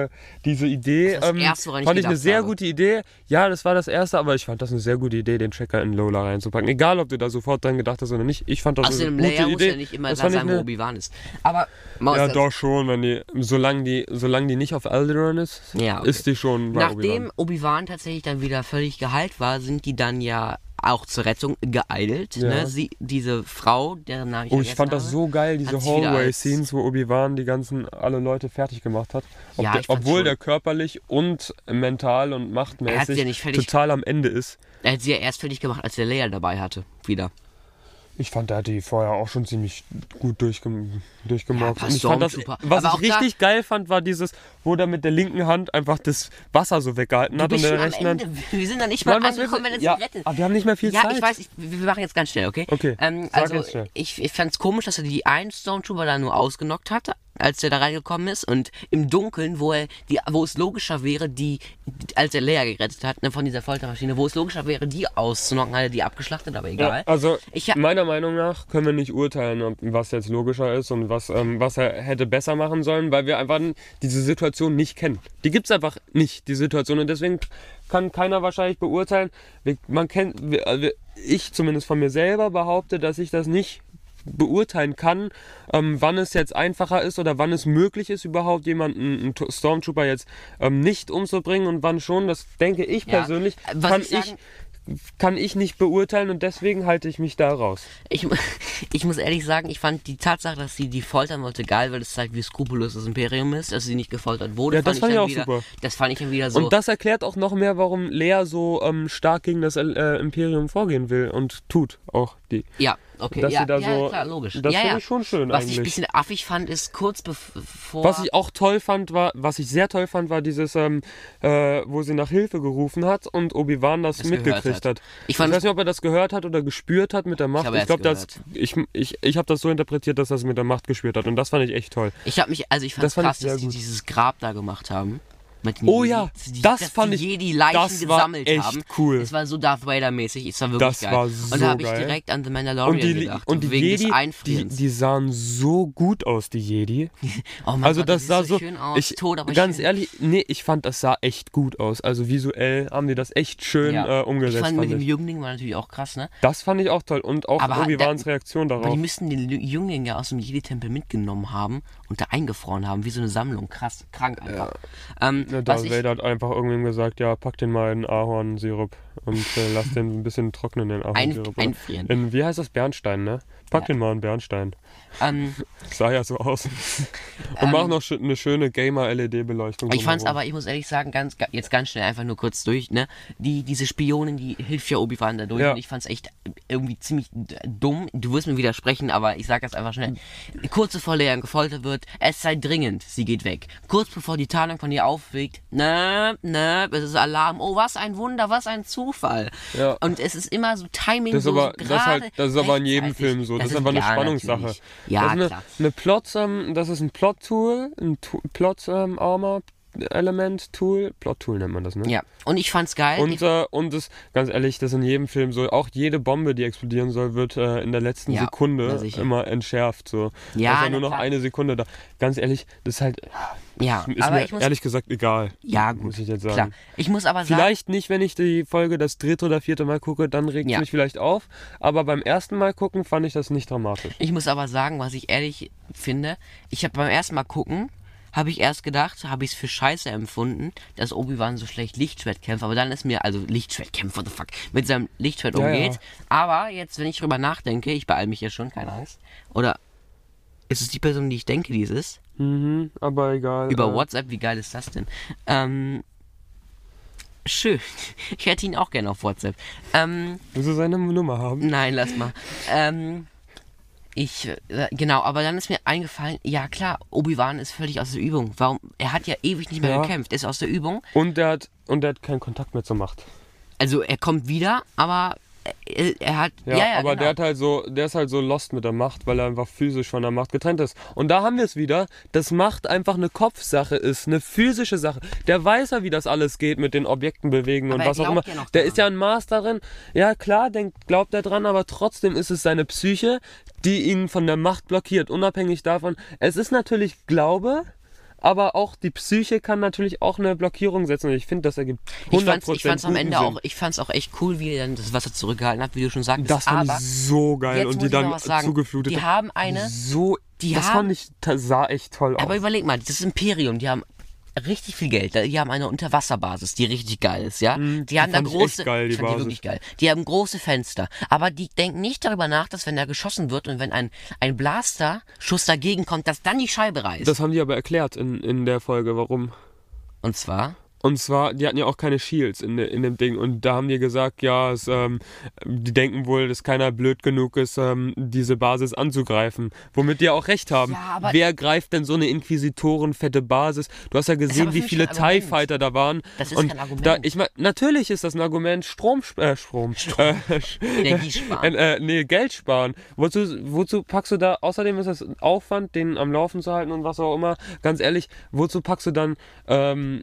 [SPEAKER 4] diese Idee.
[SPEAKER 3] Das das
[SPEAKER 4] ähm,
[SPEAKER 3] Erste, woran ich
[SPEAKER 4] fand ich eine sehr
[SPEAKER 3] habe.
[SPEAKER 4] gute Idee. Ja, das war das erste, aber ich fand das eine sehr gute Idee, den Tracker in Lola reinzupacken. Egal, ob du da sofort dran gedacht hast oder nicht. Ich fand das
[SPEAKER 3] Außerdem,
[SPEAKER 4] eine gute
[SPEAKER 3] Leia muss
[SPEAKER 4] Idee.
[SPEAKER 3] ja nicht immer
[SPEAKER 4] das
[SPEAKER 3] da sein, wo Obi-Wan ist. Aber Maus,
[SPEAKER 4] ja, doch schon, wenn die, solange die, solange die nicht auf Alderaan ist,
[SPEAKER 3] Ja, okay.
[SPEAKER 4] ist die schon bei
[SPEAKER 3] Nachdem
[SPEAKER 4] Obi-Wan.
[SPEAKER 3] Obi-Wan tatsächlich dann wieder völlig geheilt war, sind die dann ja auch zur Rettung geeilt.
[SPEAKER 4] Ja.
[SPEAKER 3] Ne? Sie, diese Frau, deren Namen ich
[SPEAKER 4] Oh, ich fand das
[SPEAKER 3] habe,
[SPEAKER 4] so geil, diese Hallway-Scenes, wo Obi-Wan die ganzen, alle Leute fertig gemacht hat. Ob
[SPEAKER 3] Ja,
[SPEAKER 4] der, obwohl
[SPEAKER 3] schon.
[SPEAKER 4] der körperlich und mental und machtmäßig
[SPEAKER 3] ja fertig-
[SPEAKER 4] total am Ende ist.
[SPEAKER 3] Er hat sie ja erst fertig gemacht, als er Leia dabei hatte. Wieder.
[SPEAKER 4] Ich fand, der hat die vorher auch schon ziemlich gut durchgem durchgemobbt.
[SPEAKER 3] Ja,
[SPEAKER 4] und ich fand das,
[SPEAKER 3] Stormtrooper.
[SPEAKER 4] was
[SPEAKER 3] Aber auch
[SPEAKER 4] ich
[SPEAKER 3] da-
[SPEAKER 4] richtig geil fand, war dieses, wo der mit der linken Hand einfach das Wasser so weggehalten hat und der rechten Hand.
[SPEAKER 3] Wir sind da nicht mal
[SPEAKER 4] willst
[SPEAKER 3] angekommen, wenn es
[SPEAKER 4] ja,
[SPEAKER 3] rettet.
[SPEAKER 4] aber wir haben nicht mehr viel
[SPEAKER 3] ja,
[SPEAKER 4] Zeit.
[SPEAKER 3] ich weiß, ich, wir machen jetzt ganz schnell, okay?
[SPEAKER 4] Okay,
[SPEAKER 3] Ähm, also,
[SPEAKER 4] schnell.
[SPEAKER 3] ich, ich fand es komisch, dass er die einen Stormtrooper da nur ausgenockt hatte, als er da reingekommen ist. Und im Dunkeln, wo er die, wo es logischer wäre, die, als er Leia gerettet hat, ne, von dieser Foltermaschine, wo es logischer wäre, die auszunocken, hat er die abgeschlachtet, aber egal.
[SPEAKER 4] Ja, also
[SPEAKER 3] Ich
[SPEAKER 4] meiner Meinung nach können wir nicht urteilen, was jetzt logischer ist und was, ähm, was er hätte besser machen sollen, weil wir einfach diese Situation nicht kennen. Die gibt es einfach nicht, die Situation. Und deswegen kann keiner wahrscheinlich beurteilen. Man kennt, also ich zumindest von mir selber behaupte, dass ich das nicht beurteilen kann, ähm, wann es jetzt einfacher ist oder wann es möglich ist, überhaupt jemanden, einen To- Stormtrooper jetzt ähm, nicht umzubringen und wann schon. Das denke ich
[SPEAKER 3] Ja.
[SPEAKER 4] persönlich,
[SPEAKER 3] Was
[SPEAKER 4] kann
[SPEAKER 3] ich
[SPEAKER 4] ich,
[SPEAKER 3] sagen-
[SPEAKER 4] kann ich nicht beurteilen und deswegen halte ich mich da raus.
[SPEAKER 3] Ich, ich muss ehrlich sagen, ich fand die Tatsache, dass sie die foltern wollte, geil, weil es zeigt, wie skrupellos das Imperium ist, dass sie nicht gefoltert wurde.
[SPEAKER 4] Ja, das fand ich
[SPEAKER 3] dann
[SPEAKER 4] auch
[SPEAKER 3] wieder,
[SPEAKER 4] super.
[SPEAKER 3] Das fand ich dann wieder so.
[SPEAKER 4] Und das erklärt auch noch mehr, warum Lea so ähm, stark gegen das äh, Imperium vorgehen will und tut auch die.
[SPEAKER 3] ja, okay,
[SPEAKER 4] dass
[SPEAKER 3] ja,
[SPEAKER 4] sie da
[SPEAKER 3] ja,
[SPEAKER 4] so-
[SPEAKER 3] klar, logisch.
[SPEAKER 4] das
[SPEAKER 3] ja,
[SPEAKER 4] finde
[SPEAKER 3] ja.
[SPEAKER 4] ich schon schön
[SPEAKER 3] Was ich ein
[SPEAKER 4] eigentlich.
[SPEAKER 3] bisschen affig fand, ist kurz bevor.
[SPEAKER 4] Was ich auch toll fand, war, was ich sehr toll fand, war dieses, ähm, äh, wo sie nach Hilfe gerufen hat und Obi-Wan das,
[SPEAKER 3] Das
[SPEAKER 4] mitgekriegt hat.
[SPEAKER 3] hat. Ich fand-
[SPEAKER 4] weiß nicht, ob er das gehört hat oder gespürt hat mit der Macht. Ich,
[SPEAKER 3] erst
[SPEAKER 4] glaube, ich, ich, ich habe das so interpretiert, dass er es mit der Macht gespürt hat und das fand ich echt toll.
[SPEAKER 3] ich habe mich, also ich fand
[SPEAKER 4] Das ich
[SPEAKER 3] krass, dass
[SPEAKER 4] gut.
[SPEAKER 3] dieses Grab da gemacht haben.
[SPEAKER 4] Oh
[SPEAKER 3] Jedi,
[SPEAKER 4] ja,
[SPEAKER 3] die,
[SPEAKER 4] das
[SPEAKER 3] dass
[SPEAKER 4] fand
[SPEAKER 3] die
[SPEAKER 4] ich-
[SPEAKER 3] Jedi Leichen
[SPEAKER 4] das war
[SPEAKER 3] gesammelt
[SPEAKER 4] echt
[SPEAKER 3] haben.
[SPEAKER 4] cool.
[SPEAKER 3] Das war so Darth Vader mäßig. Es war wirklich
[SPEAKER 4] Das
[SPEAKER 3] geil.
[SPEAKER 4] war
[SPEAKER 3] und
[SPEAKER 4] so
[SPEAKER 3] da habe ich
[SPEAKER 4] geil.
[SPEAKER 3] direkt an The Mandalorian
[SPEAKER 4] Das
[SPEAKER 3] gedacht.
[SPEAKER 4] war
[SPEAKER 3] und da habe ich direkt an The Mandalorian
[SPEAKER 4] Und die,
[SPEAKER 3] gedacht.
[SPEAKER 4] und die
[SPEAKER 3] wegen
[SPEAKER 4] Jedi,
[SPEAKER 3] des
[SPEAKER 4] die, die sahen so gut aus, die Jedi.
[SPEAKER 3] oh mein
[SPEAKER 4] Also
[SPEAKER 3] Gott,
[SPEAKER 4] das
[SPEAKER 3] sieht
[SPEAKER 4] sah so,
[SPEAKER 3] schön aus.
[SPEAKER 4] ich,
[SPEAKER 3] tot, aber
[SPEAKER 4] ganz
[SPEAKER 3] schön.
[SPEAKER 4] ehrlich, nee, ich fand das sah echt gut aus. Also visuell haben die das echt schön
[SPEAKER 3] Ja.
[SPEAKER 4] äh, umgesetzt.
[SPEAKER 3] Ich fand
[SPEAKER 4] fand
[SPEAKER 3] mit dem
[SPEAKER 4] ich.
[SPEAKER 3] Jüngling war natürlich auch krass, ne?
[SPEAKER 4] Das fand ich auch toll und auch
[SPEAKER 3] Aber
[SPEAKER 4] Obi-Wans
[SPEAKER 3] der-
[SPEAKER 4] Reaktion
[SPEAKER 3] Aber
[SPEAKER 4] darauf.
[SPEAKER 3] die müssten den Jüngling ja aus dem Jedi-Tempel mitgenommen haben und da eingefroren haben, wie so eine Sammlung. Krass, krank einfach. Ähm,
[SPEAKER 4] Ja,
[SPEAKER 3] was
[SPEAKER 4] Darth Vader hat einfach irgendwem gesagt, ja, pack den mal in Ahornsirup und äh, lass den ein bisschen trocknen, den Ahornsirup. oder?
[SPEAKER 3] einfrieren.
[SPEAKER 4] In, wie heißt das? Bernstein, ne? Pack den mal in Bernstein.
[SPEAKER 3] ähm,
[SPEAKER 4] Sah ja so aus. Und mach noch eine schöne Gamer-LED-Beleuchtung.
[SPEAKER 3] ich fand's aber, ich muss ehrlich sagen, ganz, ga- jetzt ganz schnell einfach nur kurz durch, ne? Die, diese Spionin, die hilft ja Obi-Wan dadurch
[SPEAKER 4] Ja.
[SPEAKER 3] und ich fand's echt irgendwie ziemlich dumm. Du wirst mir widersprechen, aber ich sag das einfach schnell. Kurz bevor Leia gefoltert wird, es sei dringend, sie geht weg. Kurz bevor die Tarnung von ihr aufwegt, ne, ne, es ist Alarm. Oh, was ein Wunder, was ein Zufall.
[SPEAKER 4] Ja.
[SPEAKER 3] Und es ist immer so Timing,
[SPEAKER 4] Das ist aber,
[SPEAKER 3] so
[SPEAKER 4] das, halt, das ist aber in jedem. Film so. Das, ist einfach eine
[SPEAKER 3] ja,
[SPEAKER 4] Spannungssache.
[SPEAKER 3] natürlich. Ja,
[SPEAKER 4] das ist eine,
[SPEAKER 3] klar.
[SPEAKER 4] eine Plot, ähm, das ist ein Plot-Tool, ein Tu- Plot-Armor-Element-Tool. Plot-Tool nennt man das, ne?
[SPEAKER 3] Ja, und ich fand's geil.
[SPEAKER 4] Und, äh, und das, ganz ehrlich, das ist in jedem Film so. Auch jede Bombe, die explodieren soll, wird äh, in der letzten
[SPEAKER 3] Ja,
[SPEAKER 4] Sekunde immer entschärft. So.
[SPEAKER 3] Ja, na
[SPEAKER 4] nur noch
[SPEAKER 3] klar.
[SPEAKER 4] eine Sekunde da. Ganz ehrlich, das ist halt.
[SPEAKER 3] ja,
[SPEAKER 4] Ist
[SPEAKER 3] aber
[SPEAKER 4] mir
[SPEAKER 3] ich muss,
[SPEAKER 4] ehrlich gesagt egal.
[SPEAKER 3] ja gut,
[SPEAKER 4] muss ich jetzt sagen.
[SPEAKER 3] klar. Ich muss aber sagen,
[SPEAKER 4] Vielleicht nicht, wenn ich die Folge das dritte oder vierte Mal gucke, dann regt es
[SPEAKER 3] Ja.
[SPEAKER 4] mich vielleicht auf. Aber beim ersten Mal gucken fand ich das nicht dramatisch.
[SPEAKER 3] Ich muss aber sagen, was ich ehrlich finde, ich habe beim ersten Mal gucken, habe ich erst gedacht, habe ich es für scheiße empfunden, dass Obi-Wan so schlecht Lichtschwert kämpft, aber dann ist mir, also Lichtschwert kämpft, what the fuck, mit seinem Lichtschwert
[SPEAKER 4] Ja,
[SPEAKER 3] umgeht.
[SPEAKER 4] ja.
[SPEAKER 3] Aber jetzt, wenn ich drüber nachdenke, ich beeile mich ja schon, keine Angst, oder ist es die Person, die ich denke, die es ist?
[SPEAKER 4] Mhm, aber egal.
[SPEAKER 3] Über
[SPEAKER 4] äh,
[SPEAKER 3] WhatsApp, wie geil ist das denn? Ähm, schön. Ich hätte ihn auch gerne auf WhatsApp. Ähm,
[SPEAKER 4] Willst du seine Nummer haben?
[SPEAKER 3] Nein, lass mal. Ähm, ich, äh, genau, aber dann ist mir eingefallen, ja klar, Obi-Wan ist völlig aus der Übung. Warum? Er hat ja ewig nicht mehr
[SPEAKER 4] Ja.
[SPEAKER 3] gekämpft, ist aus der Übung.
[SPEAKER 4] Und der hat, und hat keinen Kontakt mehr zur Macht.
[SPEAKER 3] Also er kommt wieder, aber er, er hat,
[SPEAKER 4] Ja,
[SPEAKER 3] ja, ja,
[SPEAKER 4] aber
[SPEAKER 3] genau.
[SPEAKER 4] der hat halt so, der ist halt so lost mit der Macht, weil er einfach physisch von der Macht getrennt ist. Und da haben wir es wieder, dass Macht einfach eine Kopfsache ist, eine physische Sache. Der weiß ja, wie das alles geht mit den Objekten bewegen und
[SPEAKER 3] Aber er
[SPEAKER 4] was auch immer. der ist ja ein Master darin. Ja, klar, denkt, glaubt er dran, aber trotzdem ist es seine Psyche, die ihn von der Macht blockiert, unabhängig davon. Es ist natürlich Glaube. Aber auch die Psyche kann natürlich auch eine Blockierung setzen. Und ich finde, das ergibt 100%
[SPEAKER 3] ich fand's, ich fand's am Ende
[SPEAKER 4] Sinn.
[SPEAKER 3] auch, ich fand's auch echt cool, wie er dann das Wasser zurückgehalten hat, wie du schon sagtest.
[SPEAKER 4] Das fand
[SPEAKER 3] aber
[SPEAKER 4] ich so geil und die dann
[SPEAKER 3] sagen.
[SPEAKER 4] zugeflutet.
[SPEAKER 3] Die haben eine,
[SPEAKER 4] so,
[SPEAKER 3] die
[SPEAKER 4] das
[SPEAKER 3] haben-
[SPEAKER 4] fand ich, das sah echt toll aus.
[SPEAKER 3] aber überleg mal, das Imperium, die haben richtig viel Geld. Die haben eine Unterwasserbasis, die richtig geil ist, ja?
[SPEAKER 4] Mm,
[SPEAKER 3] die haben da große,
[SPEAKER 4] geil, die
[SPEAKER 3] die wirklich geil. Die haben große Fenster, aber die denken nicht darüber nach, dass wenn da geschossen wird und wenn ein ein Blaster Schuss dagegen kommt, dass dann die Scheibe reißt.
[SPEAKER 4] das haben die aber erklärt in, in der Folge, warum.
[SPEAKER 3] und zwar
[SPEAKER 4] Und zwar, die hatten ja auch keine Shields in, in dem Ding. Und da haben die gesagt, ja, es, ähm, die denken wohl, dass keiner blöd genug ist, ähm, diese Basis anzugreifen. Womit die ja auch recht haben.
[SPEAKER 3] Ja,
[SPEAKER 4] Wer greift denn so eine Inquisitoren-fette Basis? Du hast ja gesehen, wie viele
[SPEAKER 3] kein
[SPEAKER 4] TIE. Fighter da waren.
[SPEAKER 3] Das ist
[SPEAKER 4] und
[SPEAKER 3] kein Argument.
[SPEAKER 4] Da, ich mein, natürlich ist das ein Argument. Strom, äh, Strom. Äh,
[SPEAKER 3] Energie sparen.
[SPEAKER 4] Äh, nee, Geld sparen. Wozu, wozu packst du da, außerdem ist das Aufwand, den am Laufen zu halten und was auch immer. Ganz ehrlich, wozu packst du dann ähm,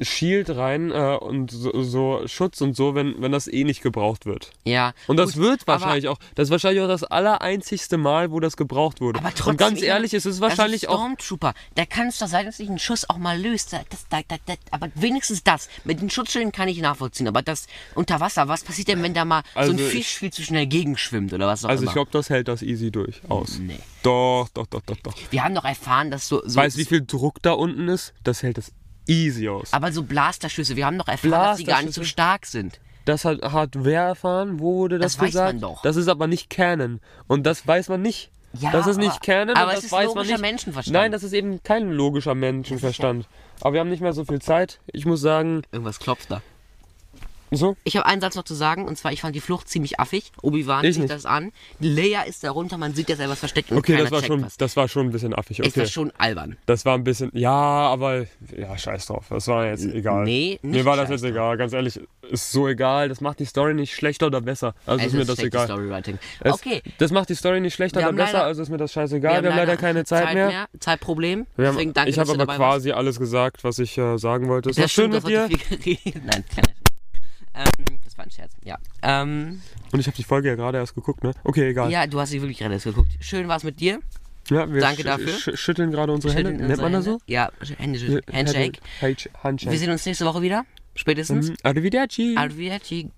[SPEAKER 4] Shield rein äh, und so, so Schutz und so, wenn, wenn das eh nicht gebraucht wird?
[SPEAKER 3] ja.
[SPEAKER 4] Und das
[SPEAKER 3] gut,
[SPEAKER 4] wird wahrscheinlich auch, das ist wahrscheinlich auch das allereinzigste Mal, wo das gebraucht wurde.
[SPEAKER 3] Aber trotzdem,
[SPEAKER 4] und ganz
[SPEAKER 3] ich
[SPEAKER 4] ehrlich, es ist
[SPEAKER 3] das
[SPEAKER 4] wahrscheinlich auch
[SPEAKER 3] Stormtrooper. Der kann es doch sein, dass sich ein Schuss auch mal löst. Das, das, das, das, aber wenigstens das. Mit den Schutzschilden kann ich nachvollziehen. Aber das unter Wasser, was passiert denn, wenn da mal
[SPEAKER 4] Also
[SPEAKER 3] so ein
[SPEAKER 4] ich-
[SPEAKER 3] Fisch viel zu schnell gegenschwimmt oder was auch
[SPEAKER 4] Also
[SPEAKER 3] immer?
[SPEAKER 4] ich glaube, das hält das easy durch aus.
[SPEAKER 3] Nee.
[SPEAKER 4] Doch, doch, doch, doch, doch.
[SPEAKER 3] Wir haben doch erfahren, dass so. so
[SPEAKER 4] Weißt du, wie viel Druck da unten ist? Das hält das easy aus.
[SPEAKER 3] aber so Blasterschüsse, wir haben doch erfahren, dass die gar nicht so stark sind.
[SPEAKER 4] Das hat, hat wer erfahren? Wo wurde das,
[SPEAKER 3] Das weiß
[SPEAKER 4] gesagt?
[SPEAKER 3] man doch.
[SPEAKER 4] Das ist aber nicht Canon. Und das weiß man nicht.
[SPEAKER 3] Ja,
[SPEAKER 4] das ist nicht Canon
[SPEAKER 3] aber
[SPEAKER 4] das
[SPEAKER 3] ist
[SPEAKER 4] weiß man
[SPEAKER 3] logischer
[SPEAKER 4] nicht.
[SPEAKER 3] Menschenverstand.
[SPEAKER 4] Nein, das ist eben kein logischer Menschenverstand. Aber wir haben nicht mehr so viel Zeit. Ich muss sagen,
[SPEAKER 3] Irgendwas klopft da.
[SPEAKER 4] So?
[SPEAKER 3] Ich habe einen Satz noch zu sagen, und zwar, ich fand die Flucht ziemlich affig. Obi-Wan sieht
[SPEAKER 4] nicht.
[SPEAKER 3] das an. Leia ist darunter, man sieht, dass er was versteckt und
[SPEAKER 4] Okay, das war, schon,
[SPEAKER 3] was.
[SPEAKER 4] das war schon ein bisschen affig.
[SPEAKER 3] Ist
[SPEAKER 4] Okay.
[SPEAKER 3] das schon albern?
[SPEAKER 4] Das war ein bisschen, ja, aber ja, scheiß drauf. Das war jetzt egal.
[SPEAKER 3] nee, nicht
[SPEAKER 4] Mir war das jetzt egal, ganz ehrlich. Ist so egal. Das macht die Story nicht schlechter oder besser. Also
[SPEAKER 3] Es
[SPEAKER 4] ist mir
[SPEAKER 3] ist
[SPEAKER 4] das egal.
[SPEAKER 3] Storywriting.
[SPEAKER 4] Es,
[SPEAKER 3] okay,
[SPEAKER 4] Das macht die Story nicht schlechter
[SPEAKER 3] Wir
[SPEAKER 4] oder
[SPEAKER 3] haben
[SPEAKER 4] besser,
[SPEAKER 3] leider-
[SPEAKER 4] also ist mir das scheißegal. Wir haben, leider keine Zeit, mehr.
[SPEAKER 3] Zeitproblem.
[SPEAKER 4] Wir haben,
[SPEAKER 3] Deswegen danke,
[SPEAKER 4] ich habe aber
[SPEAKER 3] dabei warst.
[SPEAKER 4] quasi alles gesagt, was ich äh, sagen wollte. Es
[SPEAKER 3] Das
[SPEAKER 4] war schön mit dir.
[SPEAKER 3] Nein, Scherz. Ähm, Das war ein Scherz, ja. Ähm,
[SPEAKER 4] Und ich habe die Folge ja gerade erst geguckt, ne? Okay, egal.
[SPEAKER 3] ja, du hast dich wirklich gerade erst geguckt. Schön war es mit dir.
[SPEAKER 4] Ja, wir
[SPEAKER 3] Danke dafür.
[SPEAKER 4] sch- schütteln gerade unsere
[SPEAKER 3] Schütteln
[SPEAKER 4] Hände. Nennt man das so?
[SPEAKER 3] Ja, Hände, Handshake.
[SPEAKER 4] Handshake.
[SPEAKER 3] Wir sehen uns nächste Woche wieder. Spätestens.
[SPEAKER 4] Mhm. Arrivederci.
[SPEAKER 3] Arrivederci.